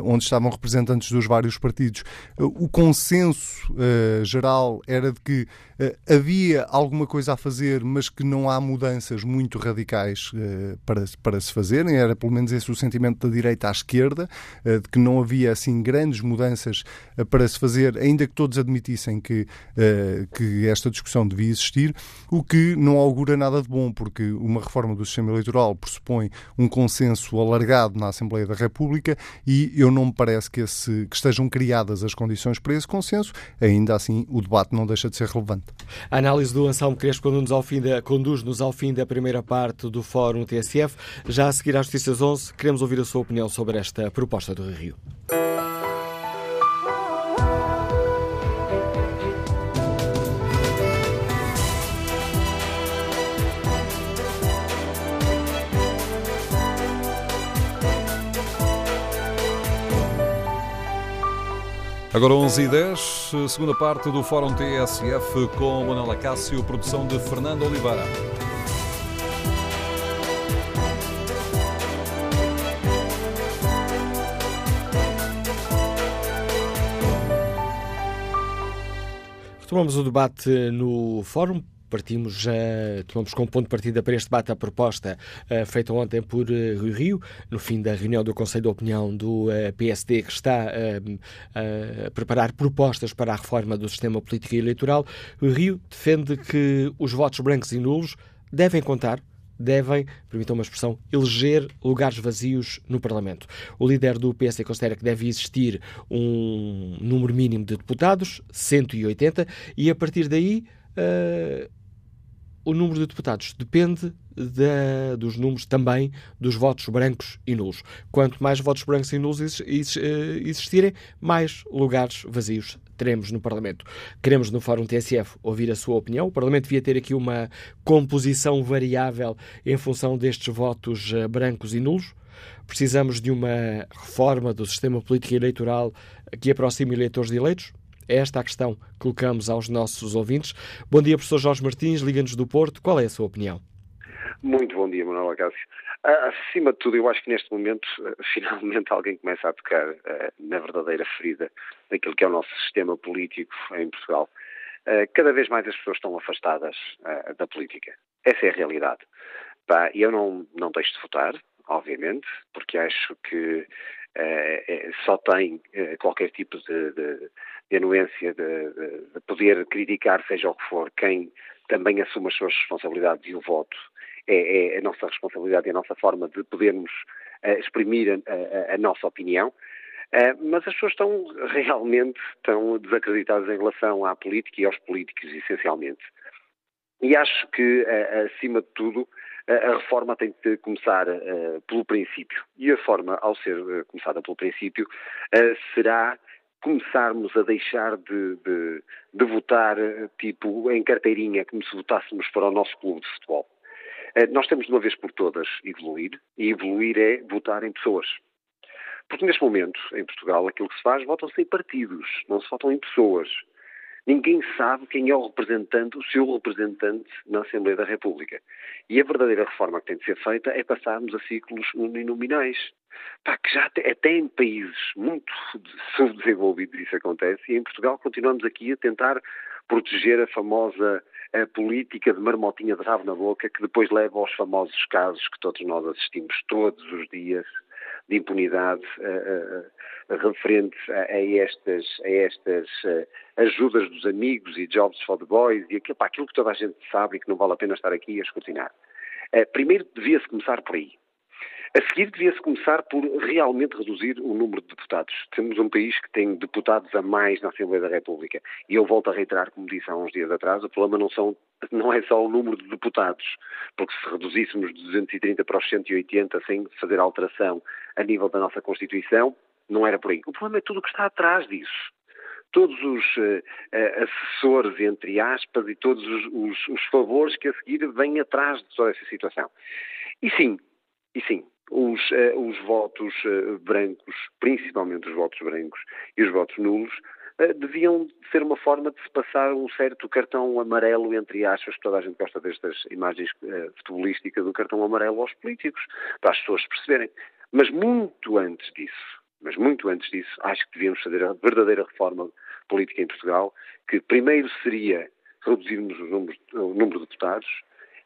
onde estavam representantes dos vários partidos. o consenso geral era de que uh, havia alguma coisa a fazer, mas que não há mudanças muito radicais uh, para, para se fazerem. Era pelo menos esse o sentimento da direita à esquerda, uh, de que não havia assim grandes mudanças para se fazer, ainda que todos admitissem que, que esta discussão devia existir, o que não augura nada de bom, porque uma reforma do sistema eleitoral pressupõe um consenso alargado na Assembleia da República e eu não me parece que, esse, que estejam criadas as condições para esse consenso, ainda assim o debate não deixa de ser relevante. A análise do Anselmo Crespo conduz-nos ao fim da primeira parte do Fórum TSF. Já a seguir às notícias 11, queremos ouvir a sua opinião sobre esta proposta do Rio. Agora 11 e 10, segunda parte do Fórum TSF com Manuela Cássio, produção de Fernando Oliveira. Retomamos o debate no Fórum partimos, já tomamos como ponto de partida para este debate a proposta uh, feita ontem por uh, Rui Rio, no fim da reunião do Conselho de Opinião do uh, PSD, que está a preparar propostas para a reforma do sistema político e eleitoral. Rui Rio defende que os votos brancos e nulos devem contar devem, permitam uma expressão, eleger lugares vazios no Parlamento. O líder do PSD considera que deve existir um número mínimo de deputados, 180, e a partir daí uh, o número de deputados depende dos números também dos votos brancos e nulos. Quanto mais votos brancos e nulos eh, existirem, mais lugares vazios teremos no Parlamento. Queremos, no Fórum TSF, ouvir a sua opinião. O Parlamento devia ter aqui uma composição variável em função destes votos eh, brancos e nulos. Precisamos de uma reforma do sistema político eleitoral que aproxime eleitores de eleitos? É esta a questão que colocamos aos nossos ouvintes. Bom dia, professor Jorge Martins, Liga-nos do Porto. Qual é a sua opinião? Muito bom dia, Manuel Acácio. Ah, acima de tudo, eu acho que neste momento, [laughs] finalmente, alguém começa a tocar uh, na verdadeira ferida daquilo que é o nosso sistema político em Portugal. Uh, cada vez mais as pessoas estão afastadas uh, da política. Essa é a realidade. Pá, eu não, não deixo de votar, obviamente, porque acho que só tem qualquer tipo de, de de anuência de, de, de, poder criticar, seja o que for, quem também assume as suas responsabilidades e o voto é, é a nossa responsabilidade e a nossa forma de podermos uh, exprimir a, a, a, nossa opinião. Uh, mas as pessoas estão [laughs] realmente estão desacreditadas em relação à política e aos políticos, essencialmente. E acho que, uh, acima de tudo, a reforma tem de começar pelo princípio. E a forma, ao ser começada pelo princípio, será começarmos a deixar de, de, de, votar tipo em carteirinha, como se votássemos para o nosso clube de futebol. Eh, nós temos de uma vez por todas evoluir, e evoluir é votar em pessoas. Porque neste momento, em Portugal, aquilo que se faz, votam-se em partidos, não se votam em pessoas. Ninguém sabe quem é o representante, o seu representante na Assembleia da República. E a verdadeira reforma que tem de ser feita é passarmos a ciclos uninominais. Pá, que já até, até em países muito subdesenvolvidos isso acontece, e em Portugal continuamos aqui a tentar proteger a famosa a política de marmotinha de rabo na boca que depois leva aos famosos casos que todos nós assistimos todos os dias de impunidade referente a, a, estas, a estas ajudas dos amigos e jobs for the boys e aquilo, pá, aquilo que toda a gente sabe e que não vale a pena estar aqui a escrutinar. primeiro devia-se começar por aí. A seguir, devia-se começar por realmente reduzir o número de deputados. Temos um país que tem deputados a mais na Assembleia da República. E eu volto a reiterar, como disse há uns dias atrás, o problema não, são, não é só o número de deputados, porque se reduzíssemos de 230 para os 180 sem fazer alteração a nível da nossa Constituição, não era por aí. O problema é tudo o que está atrás disso todos os uh, assessores, entre aspas, e todos os, os, os, favores que a seguir vêm atrás de toda essa situação. E sim, e sim, os, uh, os votos uh, brancos, principalmente os votos brancos e os votos nulos, uh, deviam ser uma forma de se passar um certo cartão amarelo, entre aspas, toda a gente gosta destas imagens futebolísticas do cartão amarelo aos políticos, para as pessoas perceberem. Mas muito antes disso, mas muito antes disso, acho que devíamos fazer a verdadeira reforma política em Portugal, que primeiro seria reduzirmos o número, o número de deputados,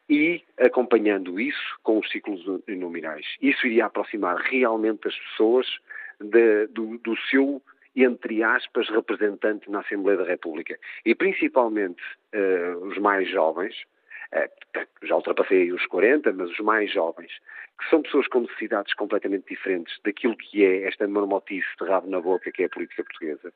e acompanhando isso com os ciclos nominais. Isso iria aproximar realmente as pessoas de, do, do seu entre aspas, representante na Assembleia da República. E principalmente uh, os mais jovens, já ultrapassei os 40, mas os mais jovens, que são pessoas com necessidades completamente diferentes daquilo que é esta marmotice de rabo na boca que é a política portuguesa,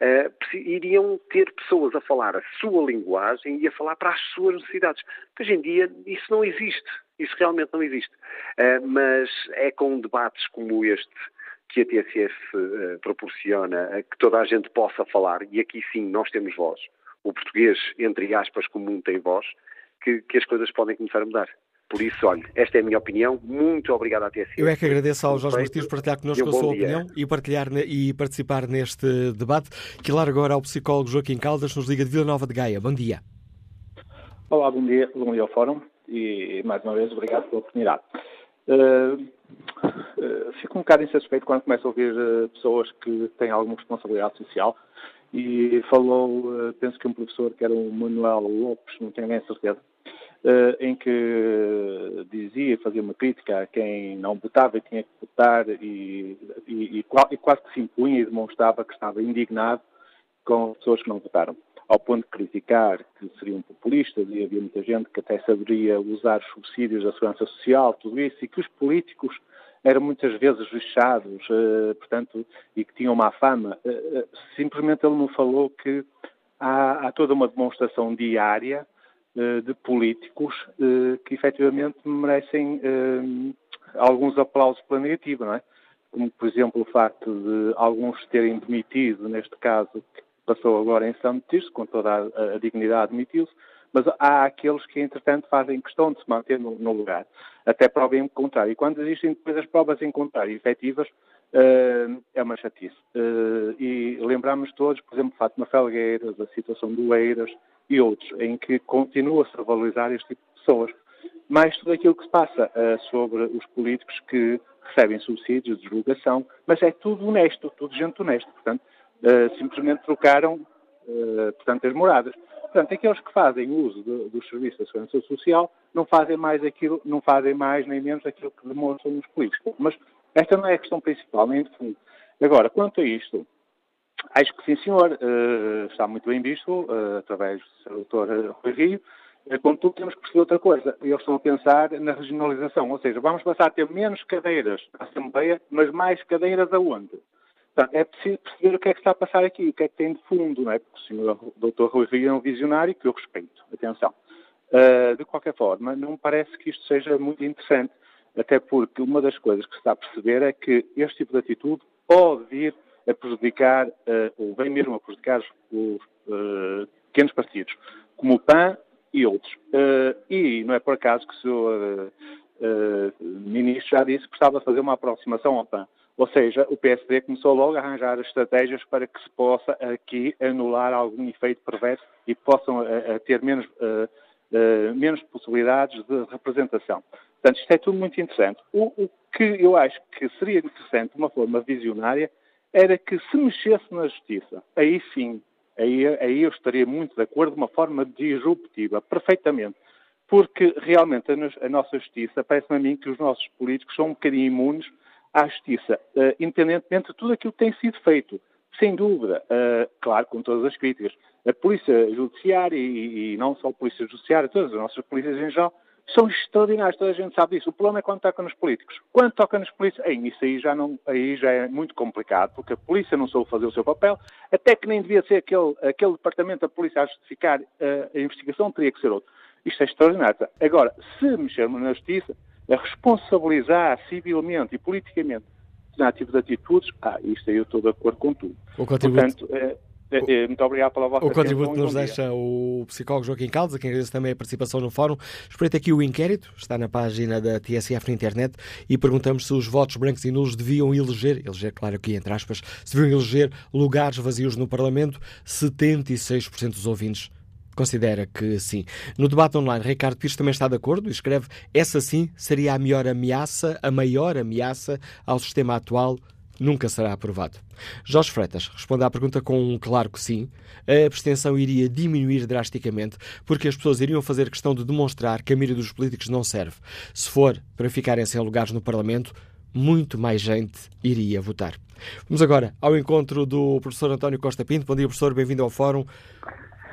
uh, iriam ter pessoas a falar a sua linguagem e a falar para as suas necessidades. Hoje em dia isso não existe, isso realmente não existe. Uh, mas é com debates como este que a TSF uh, proporciona que toda a gente possa falar, e aqui sim nós temos voz, o português, entre aspas, comum tem voz, que, que as coisas podem começar a mudar. Por isso, olha, esta é a minha opinião. Muito obrigado à TSF. Eu é que agradeço ao Jorge Martins por partilhar connosco a sua dia. opinião e, partilhar e participar neste debate. Que lá agora ao psicólogo Joaquim Caldas, nos liga de Vila Nova de Gaia. Bom dia. Olá, bom dia. Bom dia ao Fórum e, mais uma vez, obrigado pela oportunidade. Uh, uh, fico um bocado insatisfeito quando começo a ouvir uh, pessoas que têm alguma responsabilidade social e falou, penso que um professor que era o Manuel Lopes, não tenho nem certeza, em que dizia, fazia uma crítica a quem não votava e tinha que votar e, e, e, e quase que se impunha e demonstrava que estava indignado com as pessoas que não votaram ao ponto de criticar que seriam populistas e havia muita gente que até saberia usar os subsídios da segurança social, tudo isso, e que os políticos eram muitas vezes vexados, uh, portanto, e que tinham má fama. Uh, simplesmente ele me falou que há, há, toda uma demonstração diária eh, de políticos eh, que efetivamente merecem eh, alguns aplausos pela negativa, não é? Como, por exemplo, o facto de alguns terem demitido, neste caso, que passou agora em São Tirso, com toda a, dignidade demitiu-se, mas há aqueles que, entretanto, fazem questão de se manter no, lugar, até prova em contrário. E quando existem depois as provas em contrário efetivas, é uma chatice. E lembramos todos, por exemplo, Fátima Felgueiras, a situação do Eiras, e outros, em que continua-se a valorizar este tipo de pessoas. Mais tudo aquilo que se passa uh, sobre os políticos que recebem subsídios de divulgação, mas é tudo honesto, tudo gente honesta. Portanto, uh, simplesmente trocaram uh, portanto, as moradas. Portanto, aqueles que fazem uso dos serviços da segurança social não fazem mais aquilo, não fazem mais nem menos aquilo que demonstram os políticos. Mas esta não é a questão principal, nem de fundo. Agora, quanto a isto, Acho que sim, senhor. Uh, está muito bem visto, uh, através do doutor Rui Rio. Contudo, temos que perceber outra coisa. Eu estou a pensar na regionalização, ou seja, vamos passar a ter menos cadeiras na Assembleia, mas mais cadeiras aonde? Portanto, é preciso perceber o que é que está a passar aqui, o que é que tem de fundo, não é? Porque o Sr. Dr. Rui Rio é um visionário que eu respeito. Atenção. Uh, de qualquer forma, não parece que isto seja muito interessante, até porque uma das coisas que se está a perceber é que este tipo de atitude pode vir a prejudicar, uh, ou vem mesmo a prejudicar os uh, pequenos partidos, como o PAN e outros. Uh, e não é por acaso que o Sr. Ministro já disse que estava a fazer uma aproximação ao PAN. Ou seja, o PSD começou logo a arranjar estratégias para que se possa aqui anular algum efeito perverso e possam ter menos, menos possibilidades de representação. Portanto, isto é tudo muito interessante. O, o que eu acho que seria interessante, de uma forma visionária, era que se mexesse na justiça, aí sim, aí, aí eu estaria muito de acordo de uma forma disruptiva, perfeitamente. Porque realmente a, a nossa justiça, parece-me a mim que os nossos políticos são um bocadinho imunes à justiça, uh, independentemente de tudo aquilo que tem sido feito. Sem dúvida, uh, claro, com todas as críticas. A Polícia Judiciária e, e, não só a Polícia Judiciária, todas as nossas polícias em geral, são extraordinários, toda a gente sabe disso. O problema é quando toca nos políticos. Quando toca nos políticos, aí, isso aí já, não, aí já é muito complicado, porque a polícia não soube fazer o seu papel, até que nem devia ser aquele, aquele departamento da polícia a justificar uh, a investigação, teria que ser outro. Isto é extraordinário. Agora, se mexermos na justiça, a responsabilizar civilmente e politicamente determinado tipo de atitudes, ah, isto aí eu estou de acordo com tudo. Portanto, é, muito obrigado pela vossa O contributo que nos deixa o psicólogo Joaquim Caldas, a quem agradeço também a participação no fórum. Espreita aqui o inquérito, está na página da TSF na internet, e perguntamos se os votos brancos e nulos deviam eleger, eleger, claro, aqui entre aspas, se deviam eleger lugares vazios no Parlamento. 76% dos ouvintes considera que sim. No debate online, Ricardo Pires também está de acordo e escreve: essa sim seria a maior ameaça, a maior ameaça ao sistema atual. Nunca será aprovado. Jorge Freitas responde à pergunta com um claro que sim. A abstenção iria diminuir drasticamente porque as pessoas iriam fazer questão de demonstrar que a mira dos políticos não serve. Se for para ficarem sem lugares no Parlamento, muito mais gente iria votar. Vamos agora ao encontro do professor António Costa Pinto. Bom dia, professor, bem-vindo ao Fórum.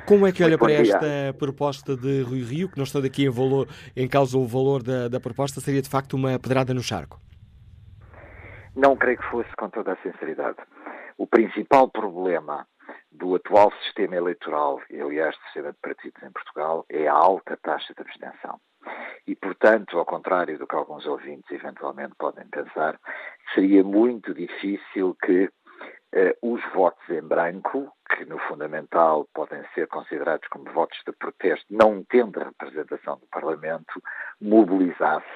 Como é que olha para esta proposta de Rui Rio, que não está aqui em, valor, em causa o valor da, da proposta, seria de facto uma pedrada no charco? Não creio que fosse, com toda a sinceridade. O principal problema do atual sistema eleitoral, e aliás do sistema de partidos em Portugal, é a alta taxa de abstenção. E, portanto, ao contrário do que alguns ouvintes eventualmente podem pensar, seria muito difícil que eh, os votos em branco, que no fundamental podem ser considerados como votos de protesto, não tendo a representação do Parlamento, mobilizasse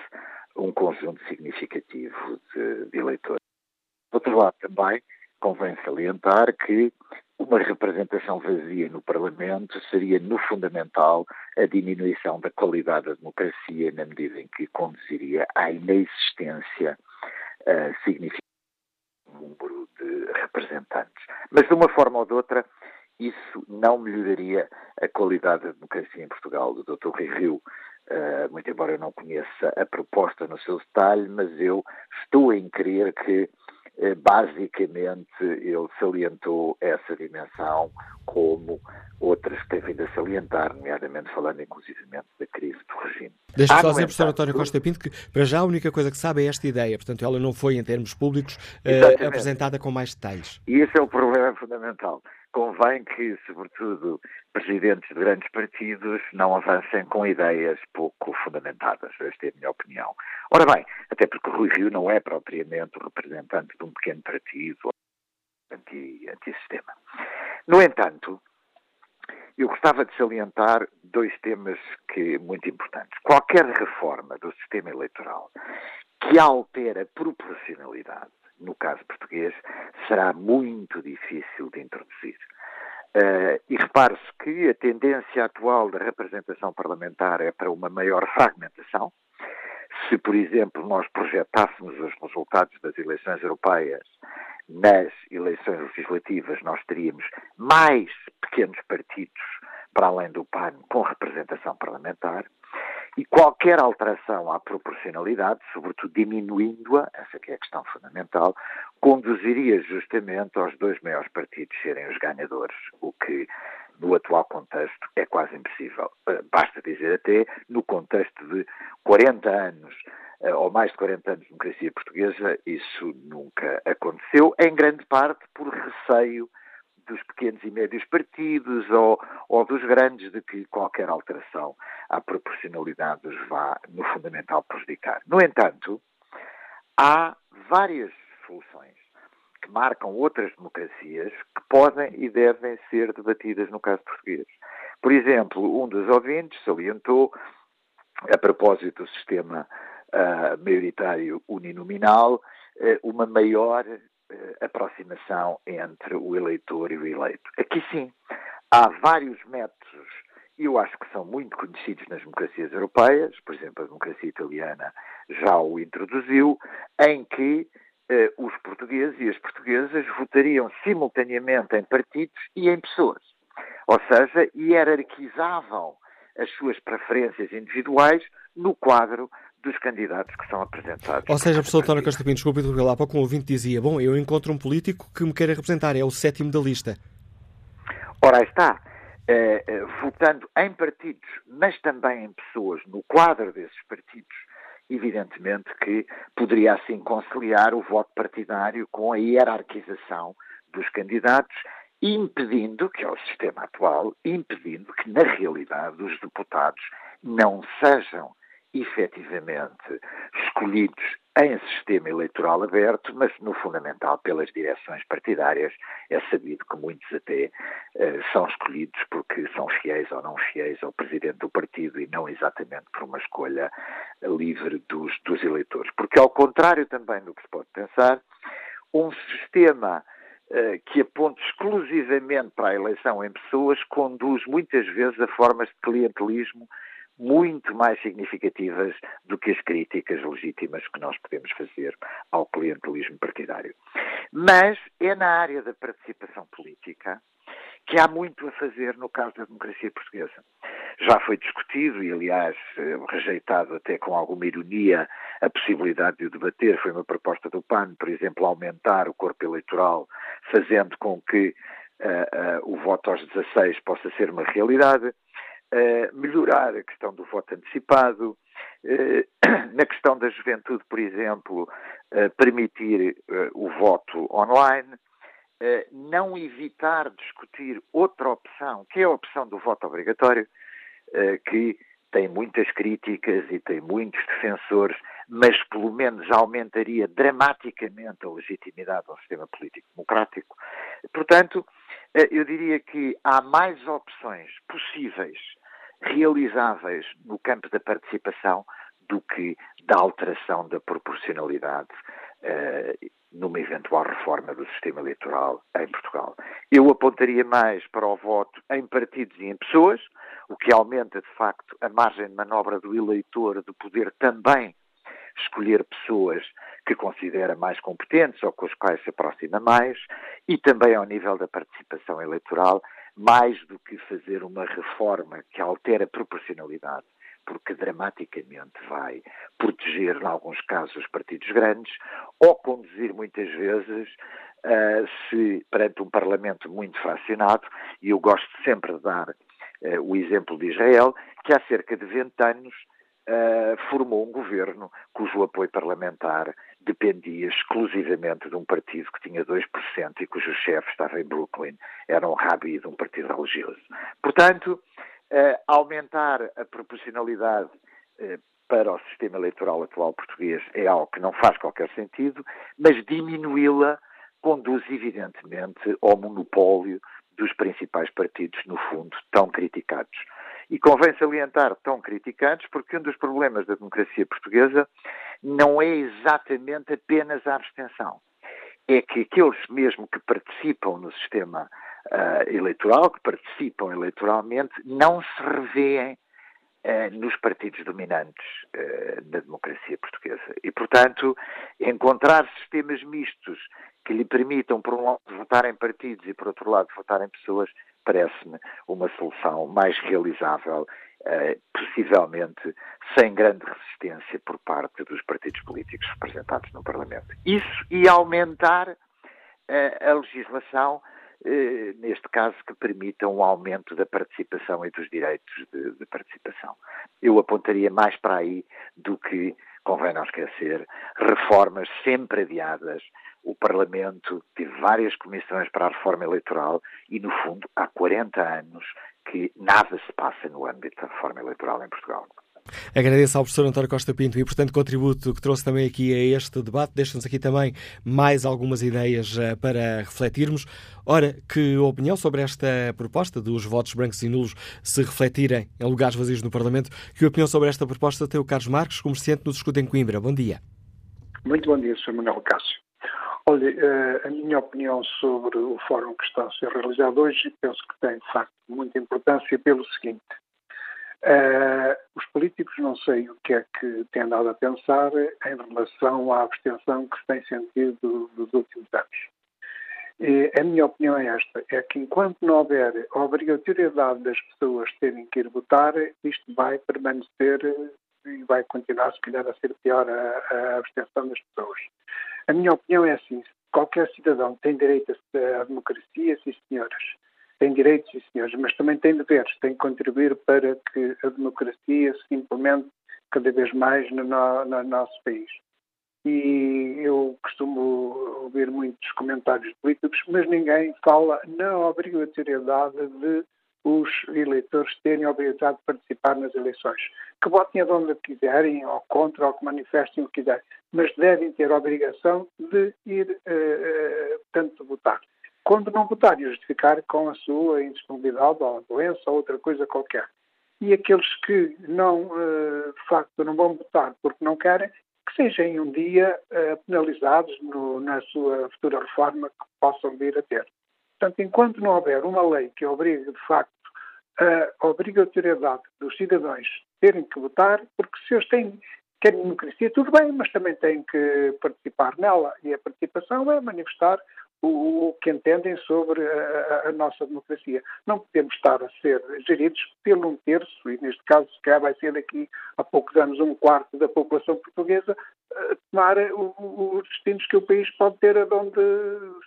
um conjunto significativo de, de eleitores. Por outro lado, também convém salientar que uma representação vazia no Parlamento seria, no fundamental, a diminuição da qualidade da democracia, na medida em que conduziria à inexistência uh, significativa número de representantes. Mas, de uma forma ou de outra, isso não melhoraria a qualidade da democracia em Portugal. O Dr. Rui Rio, uh, muito embora eu não conheça a proposta no seu detalhe, mas eu estou em crer que eh, basicamente ele salientou essa dimensão como outras que têm vindo a salientar, nomeadamente falando inclusivamente da crise do regime. Deixa-me só dizer, professor António Costa Pinto, que para já a única coisa que sabe é esta ideia, portanto ela não foi em termos públicos uh, apresentada com mais detalhes. E esse é o problema fundamental convém que, sobretudo, presidentes de grandes partidos não avancem com ideias pouco fundamentadas. Esta é a minha opinião. Ora bem, até porque Rui Rio não é propriamente o representante de um pequeno partido anti-sistema. no entanto, eu gostava de salientar dois temas que muito importantes. Qualquer reforma do sistema eleitoral que altere a proporcionalidade no caso português, será muito difícil de introduzir. Uh, e repare-se que a tendência atual da representação parlamentar é para uma maior fragmentação. Se, por exemplo, nós projetássemos os resultados das eleições europeias nas eleições legislativas, nós teríamos mais pequenos partidos para além do PAN com representação parlamentar. E qualquer alteração à proporcionalidade, sobretudo diminuindo-a, essa que é a questão fundamental, conduziria justamente aos dois maiores partidos serem os ganhadores, o que no atual contexto é quase impossível. Eh, basta dizer até, no contexto de 40 anos eh, ou mais de 40 anos de democracia portuguesa, isso nunca aconteceu, em grande parte por receio dos pequenos e médios partidos ou, ou dos grandes de que qualquer alteração à proporcionalidade os vá, no fundamental, prejudicar. No entanto, há várias soluções que marcam outras democracias que podem e devem ser debatidas no caso português. Por exemplo, um dos ouvintes salientou, a propósito do sistema uh, maioritário uninominal, uh, uma maior aproximação entre o eleitor e o eleito. Aqui sim, há vários métodos, e eu acho que são muito conhecidos nas democracias europeias, por exemplo, a democracia italiana já o introduziu, em que uh, os portugueses e as portuguesas votariam simultaneamente em partidos e em pessoas. Ou seja, hierarquizavam as suas preferências individuais no quadro dos candidatos que são apresentados. Ou seja, professor António Costa Pinto, desculpe, lá para com o ouvinte dizia, bom, eu encontro um político que me queira representar, é o sétimo da lista. Ora, está. Eh, eh, votando em partidos, mas também em pessoas no quadro desses partidos, evidentemente que poderia assim conciliar o voto partidário com a hierarquização dos candidatos, impedindo, que é o sistema atual, impedindo que na realidade os deputados não sejam efetivamente escolhidos em sistema eleitoral aberto, mas no fundamental pelas direções partidárias. É sabido que muitos até uh, são escolhidos porque são fiéis ou não fiéis ao presidente do partido e não exatamente por uma escolha livre dos, dos eleitores. Porque, ao contrário também do que se pode pensar, um sistema uh, que aponta exclusivamente para a eleição em pessoas conduz muitas vezes a formas de clientelismo muito mais significativas do que as críticas legítimas que nós podemos fazer ao clientelismo partidário. Mas é na área da participação política que há muito a fazer no caso da democracia portuguesa. Já foi discutido e, aliás, rejeitado até com alguma ironia a possibilidade de o debater. Foi uma proposta do PAN, por exemplo, aumentar o corpo eleitoral, fazendo com que uh, uh, o voto aos 16 possa ser uma realidade melhorar a questão do voto antecipado, uh, [clears throat] na questão da juventude, por exemplo, uh, permitir uh, o voto online, não evitar discutir outra opção, que é a opção do voto obrigatório, que tem muitas críticas e tem muitos defensores, mas pelo menos aumentaria dramaticamente a legitimidade do sistema político democrático. Portanto, eu diria que há mais opções possíveis realizáveis no campo da participação do que da alteração da proporcionalidade uh, numa eventual reforma do sistema eleitoral em Portugal. Eu apontaria mais para o voto em partidos e em pessoas, o que aumenta, de facto, a margem de manobra do eleitor de poder também escolher pessoas que considera mais competentes ou com as quais se aproxima mais, e também ao nível da participação eleitoral, mais do que fazer uma reforma que altera a proporcionalidade, porque dramaticamente vai proteger, em alguns casos, os partidos grandes, ou conduzir muitas vezes, uh, se perante um Parlamento muito fracionado, e eu gosto sempre de dar uh, o exemplo de Israel, que há cerca de 20 anos uh, formou um governo cujo apoio parlamentar dependia exclusivamente de um partido que tinha 2% e cujo chefe estava em Brooklyn, era um rabi de um partido religioso. Portanto, uh, aumentar a proporcionalidade uh, para o sistema eleitoral atual português é algo que não faz qualquer sentido, mas diminuí-la conduz evidentemente ao monopólio dos principais partidos, no fundo, tão criticados. E convém salientar tão criticados porque um dos problemas da democracia portuguesa não é exatamente apenas a abstenção. É que aqueles mesmo que participam no sistema uh, eleitoral, que participam eleitoralmente, não se revêem uh, nos partidos dominantes uh, da democracia portuguesa. E, portanto, encontrar sistemas mistos que lhe permitam, por um lado, votar em partidos e, por outro lado, votar em pessoas, parece-me uma solução mais realizável, eh, possivelmente sem grande resistência por parte dos partidos políticos representados no Parlamento. Isso e aumentar eh, a legislação, eh, neste caso, que permita um aumento da participação e dos direitos de, de participação. Eu apontaria mais para aí do que convém não esquecer, reformas sempre adiadas. O Parlamento teve várias comissões para a reforma eleitoral e, no fundo, há 40 anos que nada se passa no âmbito da reforma eleitoral em Portugal. Agradeço ao professor António Costa Pinto e, portanto, contributo que trouxe também aqui a este debate. Deixa-nos aqui também mais algumas ideias uh, para refletirmos. Ora, que opinião sobre esta proposta dos votos brancos e nulos se refletirem em lugares vazios no Parlamento? Que opinião sobre esta proposta tem o Carlos Marques, comerciante no Escudo em Coimbra? Bom dia. Muito bom dia, Sr. Manuel Cássio. Olha, uh, a minha opinião sobre o fórum que está a ser realizado hoje, penso que tem, de facto, muita importância pelo seguinte. Uh, os políticos não sei o que é que têm andado a pensar em relação à abstenção que se tem sentido nos últimos anos. E a minha opinião é esta, é que enquanto não houver obrigatoriedade das pessoas terem que ir votar, isto vai permanecer e vai continuar, se calhar, a ser pior a, a abstenção das pessoas. A minha opinião é assim: qualquer cidadão tem direito à democracia, sim senhoras. Tem direitos, sim senhores, mas também tem deveres, tem que contribuir para que a democracia se implemente cada vez mais no, no, no nosso país. E eu costumo ouvir muitos comentários políticos, mas ninguém fala na obrigatoriedade de os eleitores terem a obrigatoriedade de participar nas eleições. Que votem onde quiserem, ou contra, ou que manifestem o que quiserem, mas devem ter a obrigação de ir, uh, portanto, votar. Quando não votar, justificar com a sua indisponibilidade ou doença ou outra coisa qualquer. E aqueles que não, uh, de facto, não vão votar porque não querem, que sejam um dia penalizados no, na sua futura reforma que possam vir a ter. Portanto, enquanto não houver uma lei que obrigue, de facto, a obrigatoriedade dos cidadãos terem que votar, porque se eles têm, querem democracia, tudo bem, mas também têm que participar nela. E a participação é manifestar o, o que entendem sobre a, a, nossa democracia. Não podemos estar a ser geridos pelo um terço, e neste caso, se calhar vai ser daqui a poucos anos um quarto da população portuguesa, tomar os destinos que o país pode ter, onde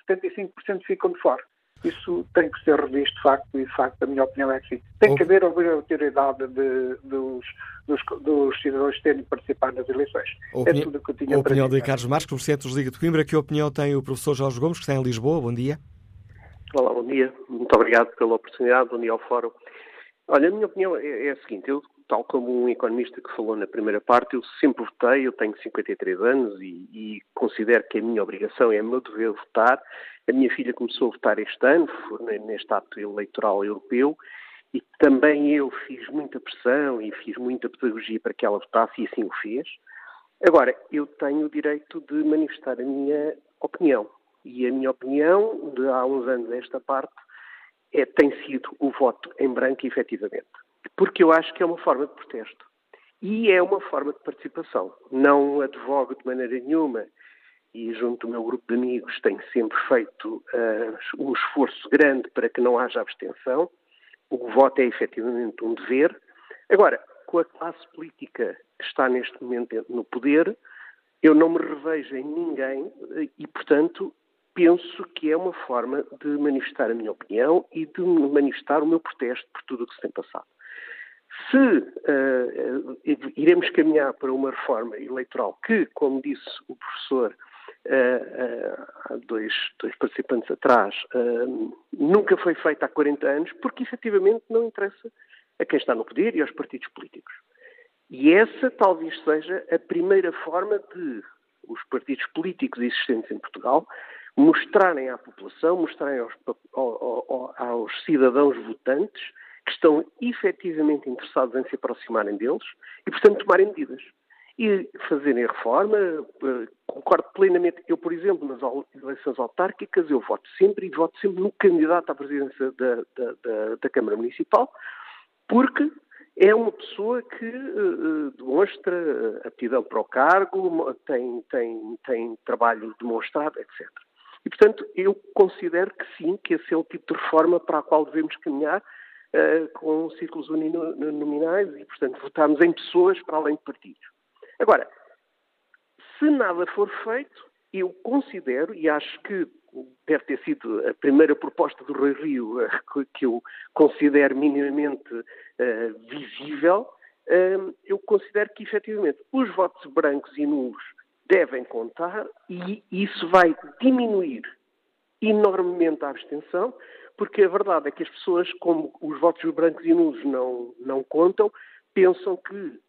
75% ficam de fora. Isso tem que ser revisto de facto, e de facto a minha opinião é que sim. Tem que haver a obrigatoriedade de, dos, dos, dos, cidadãos terem participado nas eleições. Opini... É tudo o que eu tinha a opinião de Carlos Marques, professor de Liga de Coimbra. Que opinião tem o professor Jorge Gomes, que está em Lisboa? Bom dia. Olá, bom dia. Muito obrigado pela oportunidade. Bom dia ao Fórum. Olha, a minha opinião é, é a seguinte. Eu, tal como um economista que falou na primeira parte, eu sempre votei, eu tenho 53 anos e, e considero que a minha obrigação é o meu dever votar a minha filha começou a votar este ano, neste ato eleitoral europeu, e também eu fiz muita pressão e fiz muita pedagogia para que ela votasse e assim o fez. Agora, eu tenho o direito de manifestar a minha opinião. E a minha opinião, de há uns anos esta parte, é, tem sido o voto em branco, efetivamente. Porque eu acho que é uma forma de protesto. E é uma forma de participação. Não advogo de maneira nenhuma e junto do meu grupo de amigos tenho sempre feito uh, um esforço grande para que não haja abstenção. O voto é efetivamente um dever. Agora, com a classe política que está neste momento no poder, eu não me revejo em ninguém e, portanto, penso que é uma forma de manifestar a minha opinião e de manifestar o meu protesto por tudo o que se tem passado. Se uh, iremos caminhar para uma reforma eleitoral que, como disse o professor, há dois, dois participantes atrás, nunca foi feita há 40 anos, porque efetivamente não interessa a quem está no poder e aos partidos políticos. E essa talvez seja a primeira forma de os partidos políticos existentes em Portugal mostrarem à população, mostrarem aos, aos, cidadãos votantes que estão efetivamente interessados em se aproximarem deles e, portanto, tomarem medidas e fazerem reforma. Eh, concordo plenamente. Eu, por exemplo, nas eleições autárquicas, eu voto sempre e voto sempre no candidato à presidência da, da, da, da Câmara Municipal, porque é uma pessoa que uh, demonstra aptidão para o cargo, tem, tem, tem trabalho demonstrado, etc. E, portanto, eu considero que sim, que esse é o tipo de reforma para a qual devemos caminhar, uh, com círculos uninominais e, portanto, votarmos em pessoas para além de partidos. Agora, se nada for feito, eu considero, e acho que deve ter sido a primeira proposta do Rui Rio eh, que eu considero minimamente uh, visível, uh, eu considero que efetivamente os votos brancos e nulos devem contar e isso vai diminuir enormemente a abstenção, porque a verdade é que as pessoas, como os votos brancos e nulos não, não contam, pensam que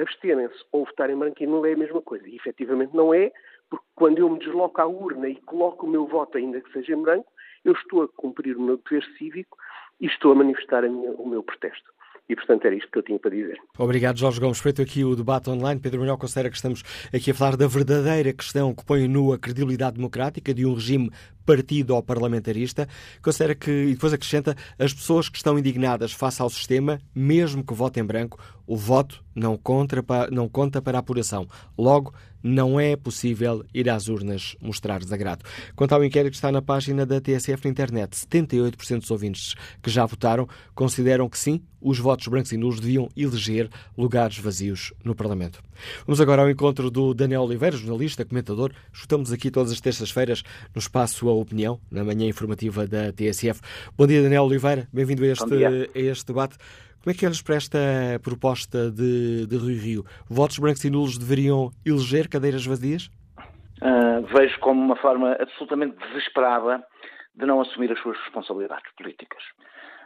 absterem-se ou votarem branco e nulo é a mesma coisa. E efetivamente não é, porque quando eu me desloco à urna e coloco o meu voto, ainda que seja em branco, eu estou a cumprir o meu dever cívico e estou a manifestar a minha, o meu protesto. E, portanto, era isto que eu tinha para dizer. Obrigado, Jorge Gomes. Feito aqui o debate online, Pedro Manuel considera que estamos aqui a falar da verdadeira questão que põe nu a credibilidade democrática de um regime partido ou parlamentarista. Considera que, e depois acrescenta, as pessoas que estão indignadas face ao sistema, mesmo que votem branco, o voto não, conta para, não conta para a apuração. Logo, não é possível ir às urnas mostrar desagrado. Quanto ao inquérito que está na página da TSF na internet, 78% dos ouvintes que já votaram consideram que sim, os votos brancos e nulos deviam eleger lugares vazios no Parlamento. Vamos agora ao encontro do Daniel Oliveira, jornalista, comentador. Escutamos aqui todas as terças-feiras no espaço A Opinião, na manhã informativa da TSF. Bom dia, Daniel Oliveira. Bem-vindo a este, a este debate. Como é que olhas para esta proposta de, de Rui Rio? Votos brancos e nulos deveriam eleger cadeiras vazias? Uh, vejo como uma forma absolutamente desesperada de não assumir as suas responsabilidades políticas.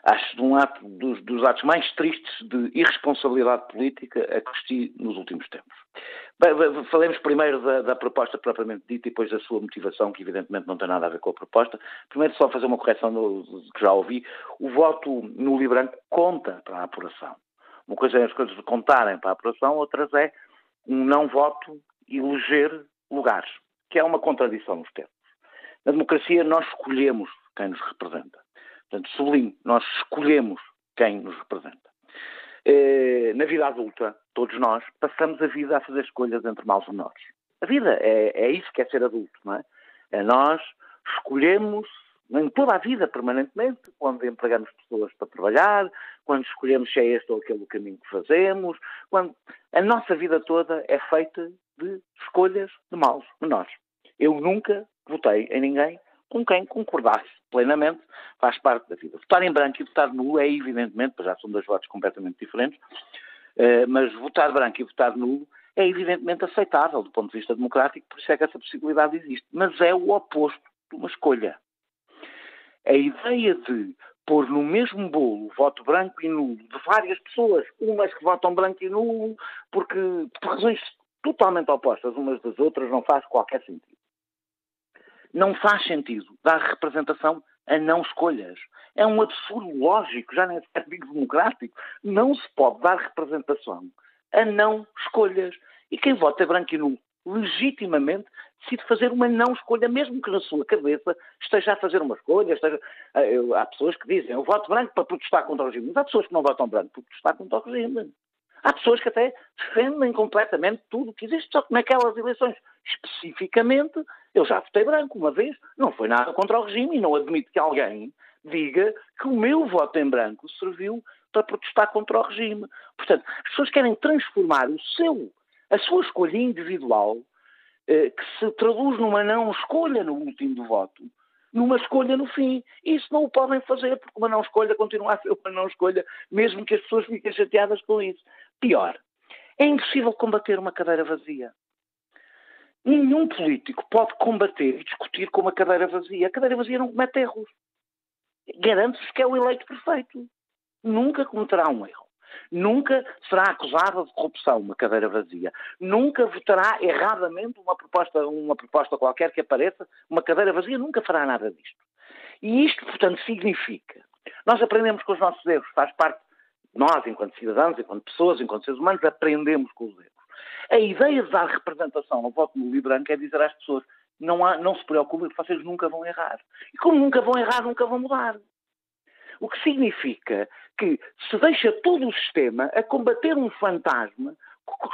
Acho de um ato dos, dos atos mais tristes de irresponsabilidade política a que assisti nos últimos tempos. Falemos primeiro da, da, proposta propriamente dita e depois da sua motivação, que evidentemente não tem nada a ver com a proposta. Primeiro, só fazer uma correção no, que já ouvi. O voto no e branco conta para a apuração. Uma coisa é as coisas contarem para a apuração, outras é um não voto eleger lugares, que é uma contradição nos termos. Na democracia, nós escolhemos quem nos representa. Portanto, sublinho, nós escolhemos quem nos representa. Eh, na vida adulta, todos nós passamos a vida a fazer escolhas entre maus menores. A vida é, é isso que é ser adulto, não é? é? Nós escolhemos em toda a vida, permanentemente, quando empregamos pessoas para trabalhar, quando escolhemos se é este ou aquele caminho que fazemos, quando a nossa vida toda é feita de escolhas de maus menores. Eu nunca votei em ninguém com quem concordasse plenamente, faz parte da vida. Votar em branco e votar nulo é evidentemente, já são dois votos completamente diferentes, eh, mas votar branco e votar nulo é evidentemente aceitável do ponto de vista democrático, por isso é que essa possibilidade existe. Mas é o oposto de uma escolha. A ideia de pôr no mesmo bolo voto branco e nulo de várias pessoas, umas que votam branco e nulo, porque por razões totalmente opostas umas das outras, não faz qualquer sentido. Não faz sentido dar representação a não escolhas. É um absurdo lógico, já nem é digo democrático. Não se pode dar representação a não escolhas. E quem vota branco e nulo legitimamente decide fazer uma não escolha, mesmo que na sua cabeça esteja a fazer uma escolha. Esteja... Ah, há pessoas que dizem eu voto branco para protestar contra o regime, mas há pessoas que não votam branco para protestar contra o regime. Há pessoas que até defendem completamente tudo o que existe, só que naquelas eleições especificamente, eu já votei branco uma vez, não foi nada contra o regime e não admito que alguém diga que o meu voto em branco serviu para protestar contra o regime. Portanto, as pessoas querem transformar o seu, a sua escolha individual, eh, que se traduz numa não escolha no último voto, numa escolha no fim. Isso não o podem fazer, porque uma não escolha continua a ser uma não escolha, mesmo que as pessoas fiquem chateadas com isso. Pior, é impossível combater uma cadeira vazia. Nenhum político pode combater e discutir com uma cadeira vazia. A cadeira vazia não comete erros. Garanto-vos que é o eleito perfeito. Nunca cometerá um erro. Nunca será acusada de corrupção uma cadeira vazia. Nunca votará erradamente uma proposta, uma proposta qualquer que apareça, uma cadeira vazia nunca fará nada disto. E isto, portanto, significa. Nós aprendemos com os nossos erros, faz parte nós, enquanto cidadãos, enquanto pessoas, enquanto seres humanos, aprendemos com os erros. A ideia de dar representação ao voto no e branco é dizer às pessoas não, há, não se preocupem, vocês nunca vão errar. E como nunca vão errar, nunca vão mudar. O que significa que se deixa todo o sistema a combater um fantasma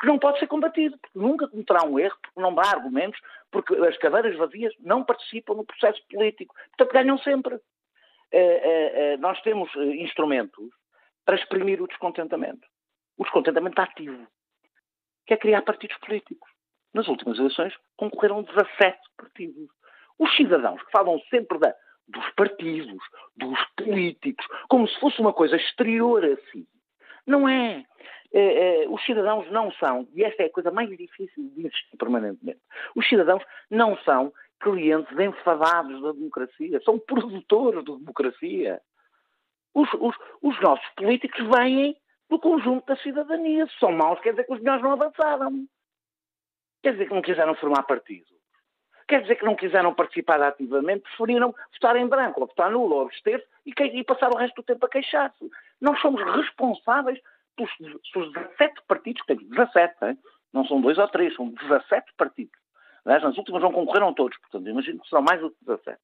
que não pode ser combatido, porque nunca cometerá um erro, porque não dá argumentos, porque as cadeiras vazias não participam no processo político. Portanto, ganham sempre. Uh, uh, uh, nós temos instrumentos para exprimir o descontentamento. O descontentamento ativo, que é criar partidos políticos. Nas últimas eleições concorreram 17 partidos. Os cidadãos que falam sempre da, dos partidos, dos políticos, como se fosse uma coisa exterior a si. Não é. é, é os cidadãos não são, e esta é a coisa mais difícil de insistir permanentemente, os cidadãos não são clientes enfadados da democracia, são produtores da democracia. Os, os, os nossos políticos vêm do conjunto da cidadania. Se são maus, quer dizer que os melhores não avançaram. Quer dizer que não quiseram formar partido. Quer dizer que não quiseram participar ativamente, preferiram votar em branco, ou votar nulo, ou abster-se e, e, passar o resto do tempo a queixar-se. Nós somos responsáveis pelos, pelos 17 partidos, que temos 17, hein? não são dois ou três, são 17 partidos. Aliás, nas últimas não concorreram todos, portanto, imagino que serão mais do que 17.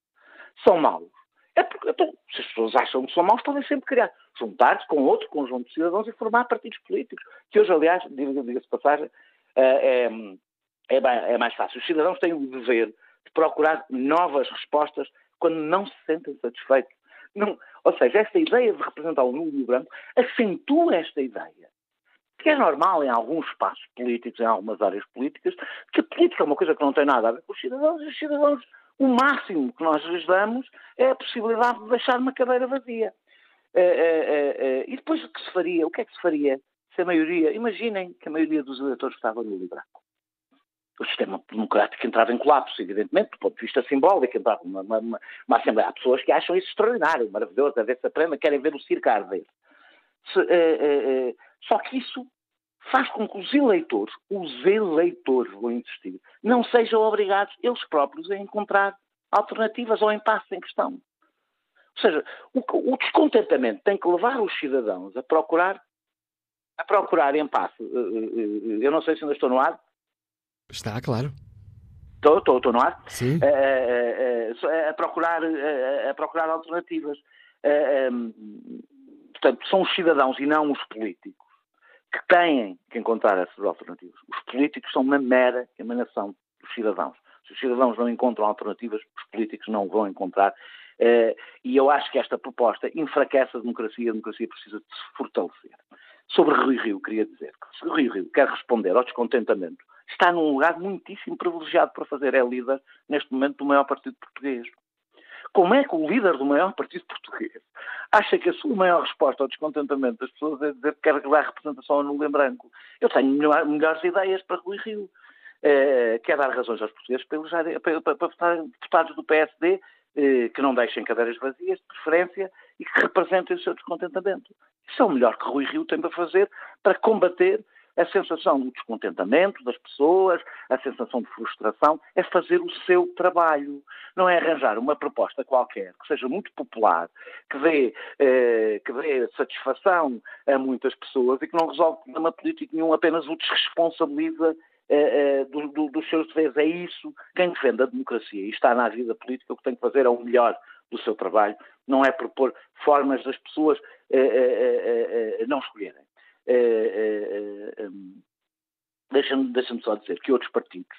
são maus. É porque, então, se as pessoas acham que são maus, podem sempre criar, juntar-se com outro conjunto de cidadãos e formar partidos políticos. Que hoje, aliás, diga-se passagem, é, é, é mais fácil. Os cidadãos têm o dever de procurar novas respostas quando não se sentem satisfeitos. Não, ou seja, esta ideia de representar o nulo e o branco acentua esta ideia. Que é normal em alguns espaços políticos, em algumas áreas políticas, que a política é uma coisa que não tem nada a ver com os cidadãos, e os cidadãos, o máximo que nós lhes damos é a possibilidade de deixar uma cadeira vazia. É, é, é, e depois o que se faria? O que é que se faria se a maioria, imaginem que a maioria dos eleitores estava no branco o sistema democrático entrava em colapso, evidentemente, do ponto de vista simbólico, entrava uma, uma, uma, Assembleia. Há pessoas que acham isso extraordinário, maravilhoso, a ver se aprenda, querem ver o circo arder. Se, eh, eh, eh, só que isso faz com que os eleitores, os eleitores, vou insistir, não sejam obrigados eles próprios a encontrar alternativas ao impasse em questão. Ou seja, o, o descontentamento tem que levar os cidadãos a procurar a procurar impasse. Eu não sei se ainda estou no ar. Está, claro. Estou, estou, estou no ar? Sim. a, procurar, a, procurar alternativas. portanto, são os cidadãos e não os políticos que têm que encontrar essas alternativas. Os políticos são uma mera emanação dos cidadãos. Se os cidadãos não encontram alternativas, os políticos não vão encontrar. e eu acho que esta proposta enfraquece a democracia, a democracia precisa de se fortalecer. Sobre Rui Rio, queria dizer que se Rui Rio quer responder ao descontentamento está num lugar muitíssimo privilegiado para fazer. É líder, neste momento, do maior partido português. Como é que o líder do maior partido português acha que a sua maior resposta ao descontentamento das pessoas é dizer que quer dar representação a nulo em branco? Eu tenho melhor, melhores ideias para Rui Rio. É, quer dar razões aos portugueses para, eleger, para, para, para votarem deputados do PSD eh, que não deixem cadeiras vazias, de preferência, e que representem o seu descontentamento. Isso é o melhor que Rui Rio tem para fazer para combater a sensação do descontentamento das pessoas, a sensação de frustração, é fazer o seu trabalho. Não é arranjar uma proposta qualquer que seja muito popular, que dê, eh, que dê satisfação a muitas pessoas e que não resolve problema político nenhum, apenas o desresponsabiliza eh, eh, do, do, dos seus deveres. É isso. Quem defende a democracia e está na vida política, o que tem que fazer é o melhor do seu trabalho, não é propor formas das pessoas eh, não escolherem. Eh, eh, eh, deixa-me deixa só dizer que outros partidos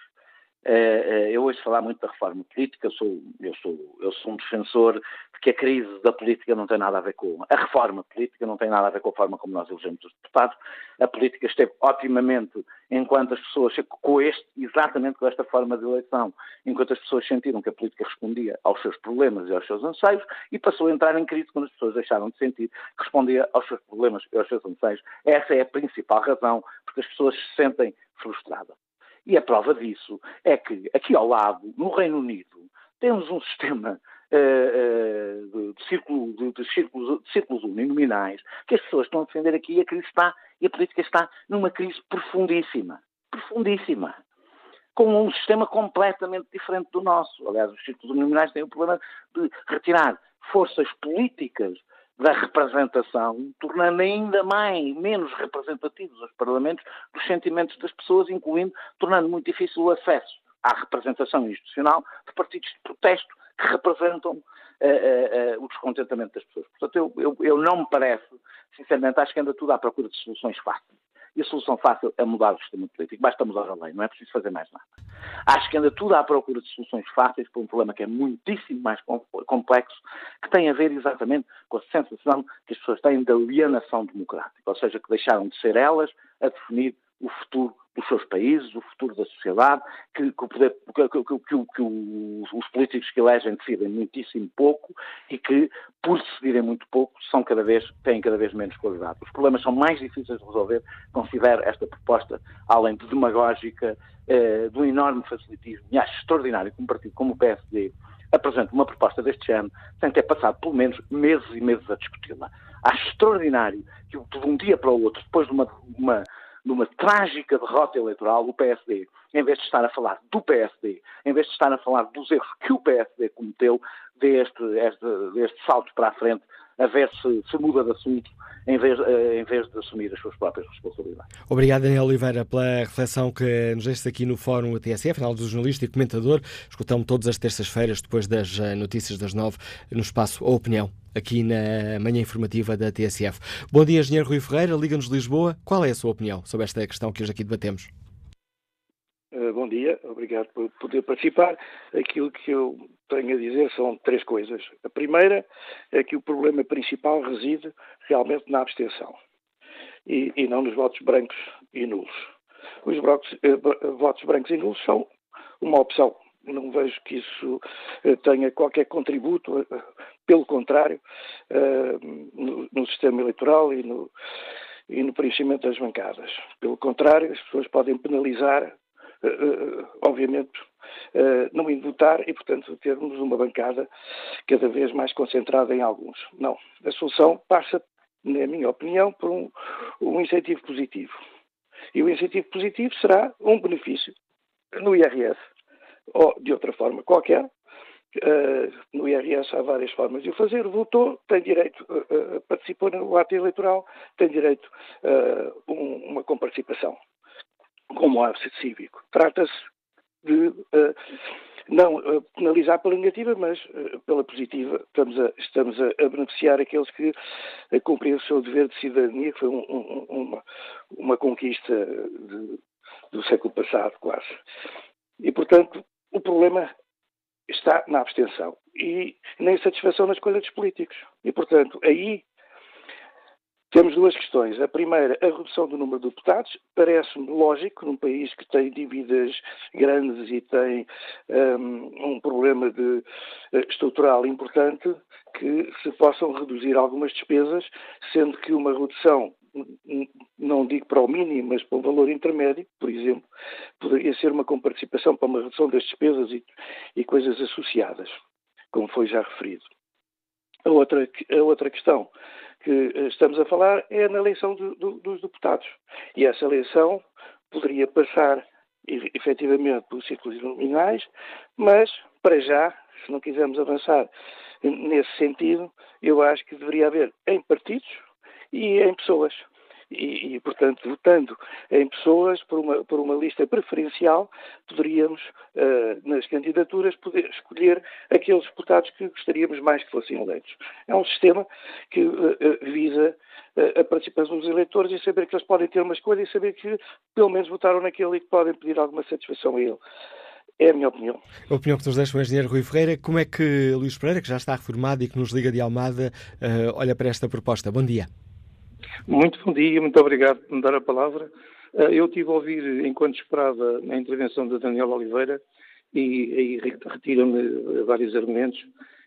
eu ouço falar muito da reforma política, eu sou, eu, sou, eu sou um defensor de que a crise da política não tem nada a ver com a reforma política, não tem nada a ver com a forma como nós elegemos os deputados. A política esteve otimamente enquanto as pessoas, com este, exatamente com esta forma de eleição, enquanto as pessoas sentiram que a política respondia aos seus problemas e aos seus anseios, e passou a entrar em crise quando as pessoas deixaram de sentir que respondia aos seus problemas e aos seus anseios. Essa é a principal razão porque as pessoas se sentem frustradas. E a prova disso é que aqui ao lado, no Reino Unido, temos um sistema uh, uh, de, círculo, de, de, círculos, de círculos uninominais que as pessoas estão a defender aqui e a crise está, e a política está numa crise profundíssima. Profundíssima. Com um sistema completamente diferente do nosso. Aliás, os círculos uninominais têm o problema de retirar forças políticas da representação, tornando ainda mais, menos representativos os parlamentos dos sentimentos das pessoas, incluindo, tornando muito difícil o acesso à representação institucional de partidos de protesto que representam uh, uh, uh, o descontentamento das pessoas. Portanto, eu, eu, eu, não me parece, sinceramente, acho que anda tudo à procura de soluções fáceis. E a solução fácil é mudar o sistema político. Basta mudar a lei, não é preciso fazer mais nada. Acho que anda tudo à procura de soluções fáceis para um problema que é muitíssimo mais complexo, que tem a ver exatamente com a sensação que as pessoas têm de alienação democrática, ou seja, que deixaram de ser elas a definir o futuro dos seus países, o futuro da sociedade, que, que, o poder, que, que, os políticos que elegem decidem muitíssimo pouco e que, por decidirem muito pouco, são cada vez, têm cada vez menos qualidade. Os problemas são mais difíceis de resolver, considero esta proposta, além de demagógica, eh, um enorme facilitismo, e acho extraordinário que um partido como o PSD apresente uma proposta deste género sem ter passado pelo menos meses e meses a discuti-la. Acho extraordinário que de um dia para o outro, depois de uma, uma numa trágica derrota eleitoral, o PSD, em vez de estar a falar do PSD, em vez de estar a falar dos erros que o PSD cometeu, deste, este, deste salto para a frente a ver se, se muda de assunto em vez, em vez de assumir as suas próprias responsabilidades. Obrigado, Daniel Oliveira, pela reflexão que nos deixa aqui no Fórum TSF, final do jornalista e comentador. Escutamos todas as terças-feiras, depois das notícias das nove, no espaço A Opinião, aqui na manhã informativa da TSF. Bom dia, Engenheiro Rui Ferreira, Liga-nos Lisboa. Qual é a sua opinião sobre esta questão que hoje aqui debatemos? Uh, bom dia, obrigado por poder participar. Aquilo que eu tenho a dizer são três coisas. A primeira é que o problema principal reside realmente na abstenção e, e não nos votos brancos e nulos. Os votos, uh, votos brancos e nulos são uma opção. Não vejo que isso uh, tenha qualquer contributo, pelo contrário, no, no sistema eleitoral e no, e no preenchimento das bancadas. Pelo contrário, as pessoas podem penalizar obviamente, uh, não indo votar e, portanto, termos uma bancada cada vez mais concentrada em alguns. Não. A solução passa, na minha opinião, por um, um incentivo positivo. E o incentivo positivo será um benefício no IRS ou de outra forma qualquer. Uh, no IRS há várias formas de o fazer. Votou, tem direito, uh, uh, participou no ato eleitoral, tem direito a um, uma comparticipação como árbitro cívico. Trata-se de uh, não uh, penalizar pela negativa, mas uh, pela positiva. Estamos, a, estamos a, a beneficiar aqueles que cumprem o seu dever de cidadania, que foi um, um, uma, uma, conquista de, do século passado, quase. E, portanto, o problema está na abstenção e na insatisfação nas escolha dos políticos. E, portanto, aí temos duas questões. A primeira, a redução do número de deputados. Parece-me lógico, num país que tem dívidas grandes e tem um, um problema de, uh, estrutural importante, que se possam reduzir algumas despesas, sendo que uma redução, não digo para o mínimo, mas para o valor intermédio, por exemplo, poderia ser uma comparticipação para uma redução das despesas e, e coisas associadas, como foi já referido. A outra, a outra questão que eh, estamos a falar é na eleição do, do, dos deputados. E essa eleição poderia passar efetivamente pelos círculos nominais, mas, para já, se não quisermos avançar nesse sentido, eu acho que deveria haver em partidos e em pessoas e, e, portanto, votando em pessoas por uma, por uma lista preferencial, poderíamos, uh, nas candidaturas, poder escolher aqueles deputados que gostaríamos mais que fossem eleitos. É um sistema que uh, visa a participação dos eleitores e saber que eles podem ter uma escolha e saber que, pelo menos, votaram naquele e que podem pedir alguma satisfação a ele. É a minha opinião. A opinião que nos deixa o engenheiro Rui Ferreira. Como é que Luís Pereira, que já está reformado e que nos liga de Almada, olha para esta proposta? Bom dia. Muito bom dia, muito obrigado por me dar a palavra. Eh, eu tive a ouvir, enquanto esperava, a intervenção da Daniela Oliveira e aí retira-me vários argumentos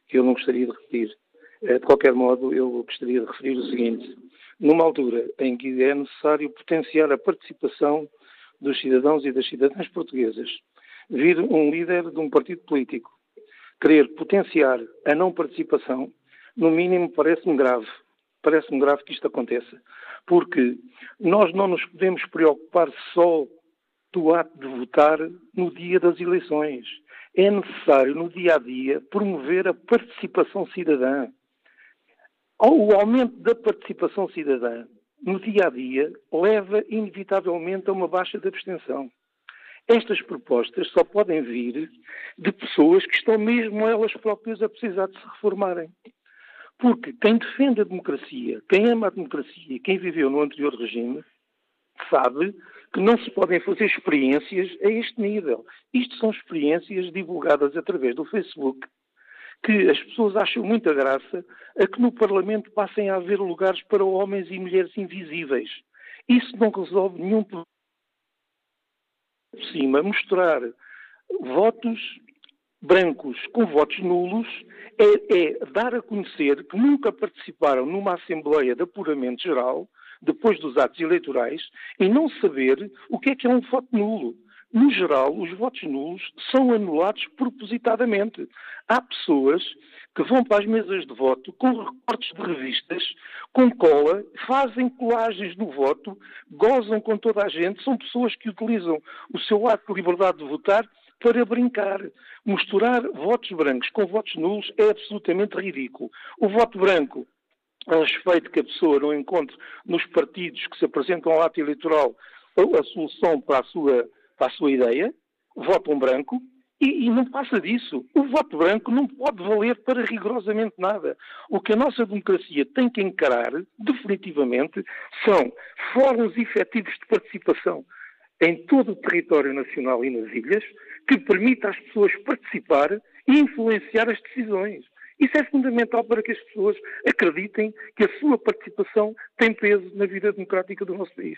que eu não gostaria de repetir. Eh, de qualquer modo, eu gostaria de referir o seguinte. Numa altura em que é necessário potenciar a participação dos cidadãos e das cidadãs portuguesas, vir um líder de um partido político querer potenciar a não participação, no mínimo parece-me grave parece-me grave que isto aconteça, porque nós não nos podemos preocupar só do ato de votar no dia das eleições. É necessário, no dia a dia, promover a participação cidadã. O aumento da participação cidadã no dia a dia leva inevitavelmente a uma baixa de abstenção. Estas propostas só podem vir de pessoas que estão mesmo elas próprias a precisar de se reformarem. Porque quem defende a democracia, quem ama a democracia, quem viveu no anterior regime, sabe que não se podem fazer experiências a este nível. Isto são experiências divulgadas através do Facebook, que as pessoas acham muita graça a que no Parlamento passem a haver lugares para homens e mulheres invisíveis. Isso não resolve nenhum problema. Por cima, mostrar votos brancos com votos nulos é, é, dar a conhecer que nunca participaram numa Assembleia de Apuramento Geral, depois dos atos eleitorais, e não saber o que é que é um voto nulo. No geral, os votos nulos são anulados propositadamente. Há pessoas que vão para as mesas de voto com recortes de revistas, com cola, fazem colagens no voto, gozam com toda a gente, são pessoas que utilizam o seu ato de liberdade de votar para brincar. Misturar votos brancos com votos nulos é absolutamente ridículo. O voto branco a respeito que a pessoa não encontre nos partidos que se apresentam ao ato eleitoral a solução para a sua, para a sua ideia, votam branco, e, e, não passa disso. O voto branco não pode valer para rigorosamente nada. O que a nossa democracia tem que encarar, definitivamente, são fóruns efetivos de participação em todo o território nacional e nas ilhas, que permita às pessoas participar e influenciar as decisões. Isso é fundamental para que as pessoas acreditem que a sua participação tem peso na vida democrática do nosso país.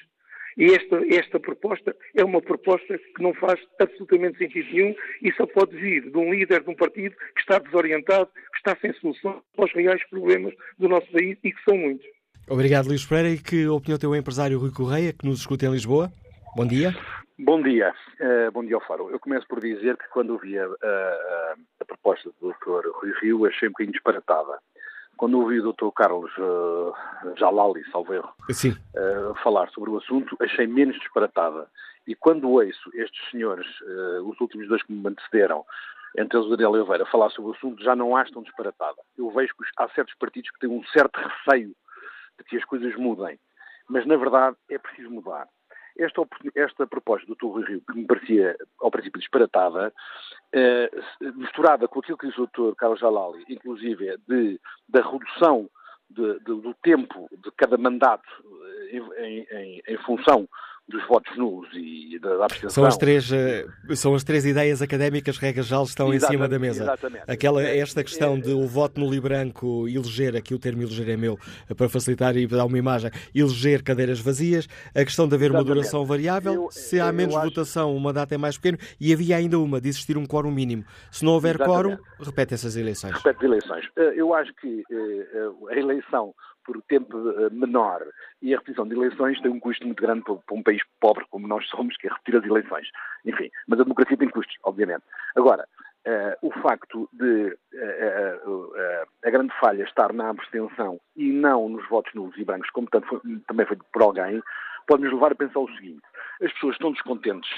E esta, esta proposta é uma proposta que não faz absolutamente sentido nenhum e só pode vir de um líder de um partido que está desorientado, que está sem solução para os reais problemas do nosso país e que são muitos. Obrigado, Luís Pereira. E que opinião tem o empresário Rui Correia, que nos escuta em Lisboa? Bom dia. Bom dia. Uh, bom dia ao Faro. Eu começo por dizer que quando ouvi a, a, a proposta do Dr. Rui Rio, achei um bocadinho disparatada quando ouvi o Dr. Carlos uh, Jalali, salvo erro, uh, falar sobre o assunto, achei menos disparatada. E quando ouço estes senhores, uh, os últimos dois que me antecederam, entre eles o Daniel Oliveira, falar sobre o assunto, já não acho tão disparatada. Eu vejo que há certos partidos que têm um certo receio de que as coisas mudem. Mas, na verdade, é preciso mudar. Esta, esta proposta do Dr. Rio, que me parecia ao princípio disparatada, eh, misturada com aquilo que disse o Dr. Carlos Jalali, inclusive de, da redução de, de, do tempo de cada mandato eh, em, em, em função dos votos nulos e da, abstenção. São as três, eh, são as três ideias académicas, regras já estão exatamente, em cima da mesa. Exatamente. Aquela, esta questão é, de o voto nulo e branco eleger, aqui o termo eleger é meu, para facilitar e dar uma imagem, eleger cadeiras vazias, a questão de haver exatamente. uma duração variável, eu, se há menos acho... votação, o mandato é mais pequeno, e havia ainda uma, de existir um quórum mínimo. Se não houver quórum, repete essas eleições. Repete eleições. Eh, eu acho que eh, a eleição por tempo eh, menor e a repetição de eleições tem um custo muito grande para, um país pobre como nós somos, que é repetir as eleições. Enfim, mas a democracia tem custos, obviamente. Agora, uh, o facto de uh, uh, a grande falha estar na abstenção e não nos votos nulos e brancos, como tanto foi, também foi por alguém, pode nos levar a pensar o seguinte: as pessoas estão descontentes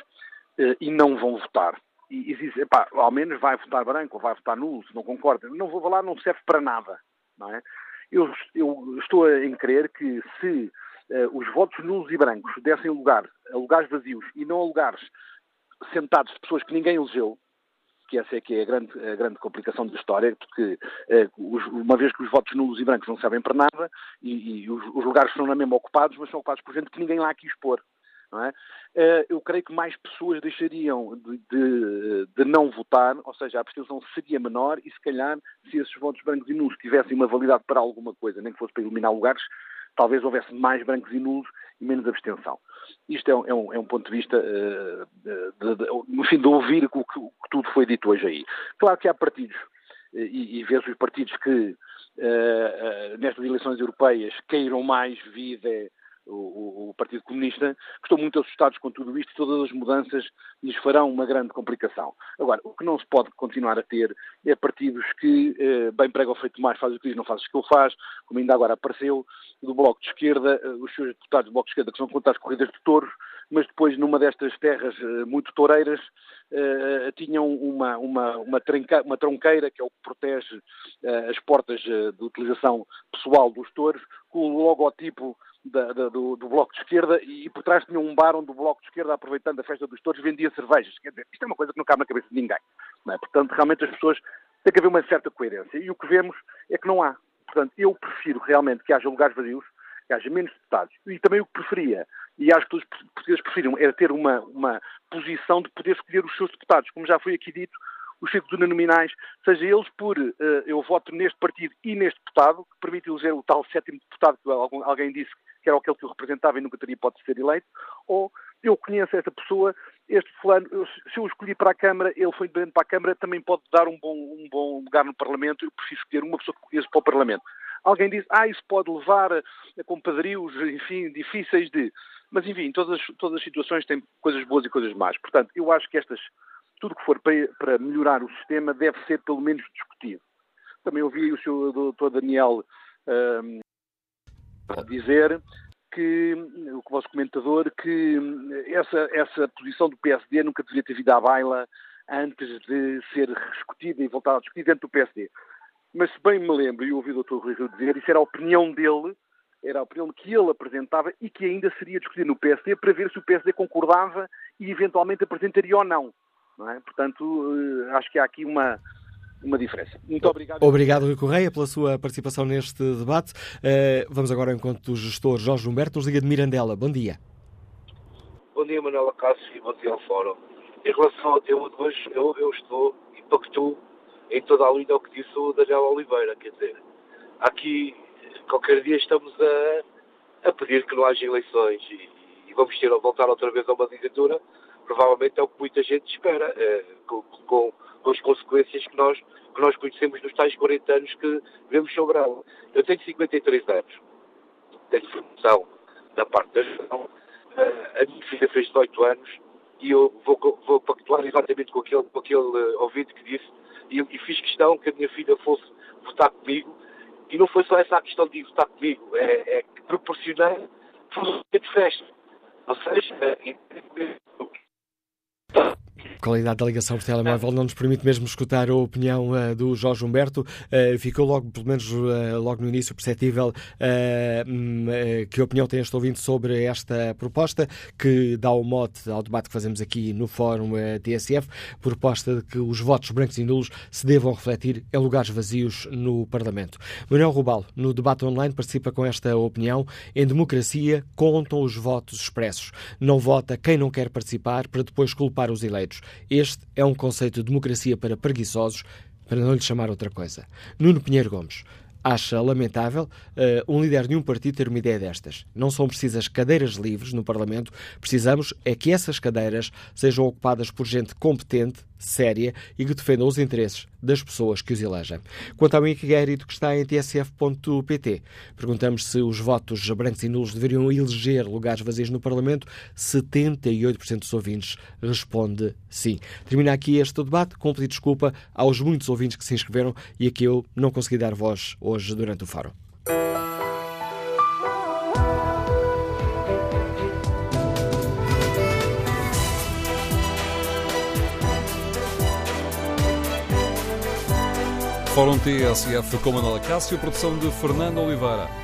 e não vão votar. E, e dizem, pá, ao menos vai votar branco ou vai votar nulo, se não concorda. Não vou lá, não serve para nada. Não é? Eu, eu estou a crer que se uh, os votos nulos e brancos dessem lugar a lugares vazios e não a lugares sentados de pessoas que ninguém elegeu, que essa é que é a grande, a grande complicação da história, porque uh, os, uma vez que os votos nulos e brancos não servem para nada e, e os, os, lugares são na mesma ocupados, mas são ocupados por gente que ninguém lá quis pôr. Não é? Uh, eu creio que mais pessoas deixariam de, de, de, não votar, ou seja, a abstenção seria menor e se calhar se esses votos brancos e nulos tivessem uma validade para alguma coisa, nem que fosse para eliminar lugares, talvez houvesse mais brancos e nulos e menos abstenção. Isto é um, é um, é um ponto de vista, uh, de, no fim, de ouvir o que, o que, tudo foi dito hoje aí. Claro que há partidos, e, e vê-se os partidos que, uh, nestas eleições europeias, queiram mais vida o, o, Partido Comunista, que estão muito assustados com tudo isto e todas as mudanças lhes farão uma grande complicação. Agora, o que não se pode continuar a ter é partidos que eh, bem pregam o feito mais, fazem o que diz, não fazem o que ele faz, como ainda agora apareceu, do Bloco de Esquerda, eh, os seus deputados do Bloco de Esquerda que são contra as corridas de touros, mas depois numa destas terras eh, muito toureiras eh, tinham uma, uma, uma, uma, tronqueira que é o que protege as portas de utilização pessoal dos touros, com o logotipo da, da, do, do, Bloco de Esquerda e por trás tinha um bar onde o Bloco de Esquerda, aproveitando a festa dos touros, vendia cervejas. Quer dizer, isto é uma coisa que não cabe na cabeça de ninguém. É? Portanto, realmente as pessoas têm que haver uma certa coerência. E o que vemos é que não há. Portanto, eu prefiro realmente que haja lugares vazios, que haja menos deputados. E também o que preferia, e acho que os portugueses preferiam, era ter uma, uma posição de poder escolher os seus deputados. Como já foi aqui dito, os círculos uninominais, seja eles por uh, eu voto neste partido e neste deputado, que permite eleger o tal sétimo deputado que alguém disse que era aquele que eu representava e nunca teria de ser eleito, ou eu conheço esta pessoa, este fulano, eu, se eu escolhi para a Câmara, ele foi independente para a Câmara, também pode dar um bom, um bom lugar no Parlamento, eu preciso escolher uma pessoa que conheço para o Parlamento. Alguém diz, ah, isso pode levar a, a compadrios, enfim, difíceis de... Mas, enfim, todas, todas as situações têm coisas boas e coisas más. Portanto, eu acho que estas, tudo que for para, para melhorar o sistema deve ser pelo menos discutido. Também ouvi o Sr. Dr. Daniel um, dizer que o vosso comentador que essa, essa posição do PSD nunca deveria ter vindo à baila antes de ser discutida e voltar a discutir dentro do PSD. mas se bem me lembro, e ouvi o Dr. Rui Rio dizer, isso era a opinião dele, era a opinião que ele apresentava e que ainda seria discutida no PSD para ver se o PSD concordava e eventualmente apresentaria ou não. não é? Portanto, eh, acho que há aqui uma, uma diferença. Muito obrigado. Obrigado, Rui Correia, pela sua participação neste debate. Uh, vamos agora ao encontro do gestor Jorge Humberto, nos liga de Mirandela. Bom dia. Bom dia, Manuela Cássio, e bom dia ao Fórum. Em relação ao tema de hoje, eu, eu estou impacto em toda a linha ao que disse o Daniel Oliveira. Quer dizer, aqui, qualquer dia estamos a, a pedir que não haja eleições e, e vamos ter a voltar outra vez a uma ditadura. Provavelmente é o que muita gente espera, é, com, com, com, as consequências que nós, que nós conhecemos nos tais 40 anos que vemos sobre ela. Eu tenho 53 anos, tenho formação da parte da gestão, a minha filha fez 18 anos e eu vou, vou pactuar exatamente com aquele, com aquele uh, ouvinte que disse e, e, fiz questão que a minha filha fosse votar comigo e não foi só essa a questão de votar comigo, é, é que proporcionei de festa. Ou seja, é, qualidade da ligação por telemóvel não nos permite mesmo escutar a opinião uh, do Jorge Humberto. Uh, ficou logo, pelo menos uh, logo no início, perceptível hum, que opinião tem este ouvinte sobre esta proposta, que dá o mote ao debate que fazemos aqui no Fórum TSF, proposta de que os votos brancos e nulos se devam refletir em lugares vazios no Parlamento. Manuel Rubal, no debate online, participa com esta opinião. Em democracia, contam os votos expressos. Não vota quem não quer participar para depois culpar os eleitos. Este é um conceito de democracia para preguiçosos, para não lhe chamar outra coisa. Nuno Pinheiro Gomes acha lamentável uh, um líder de um partido ter uma ideia destas. Não são precisas cadeiras livres no Parlamento, precisamos é que essas cadeiras sejam ocupadas por gente competente, séria e que defenda os interesses das pessoas que os elegem. Quanto ao inquérito que está em tsf.pt, perguntamos se os votos brancos e nulos deveriam eleger lugares vazios no Parlamento. 78% dos ouvintes responde sim. Termina aqui este debate com um pedido de desculpa aos muitos ouvintes que se inscreveram e a que eu não consegui dar voz hoje durante o faro. Fórum TSF com Manuela Cássio, produção de Fernando Oliveira.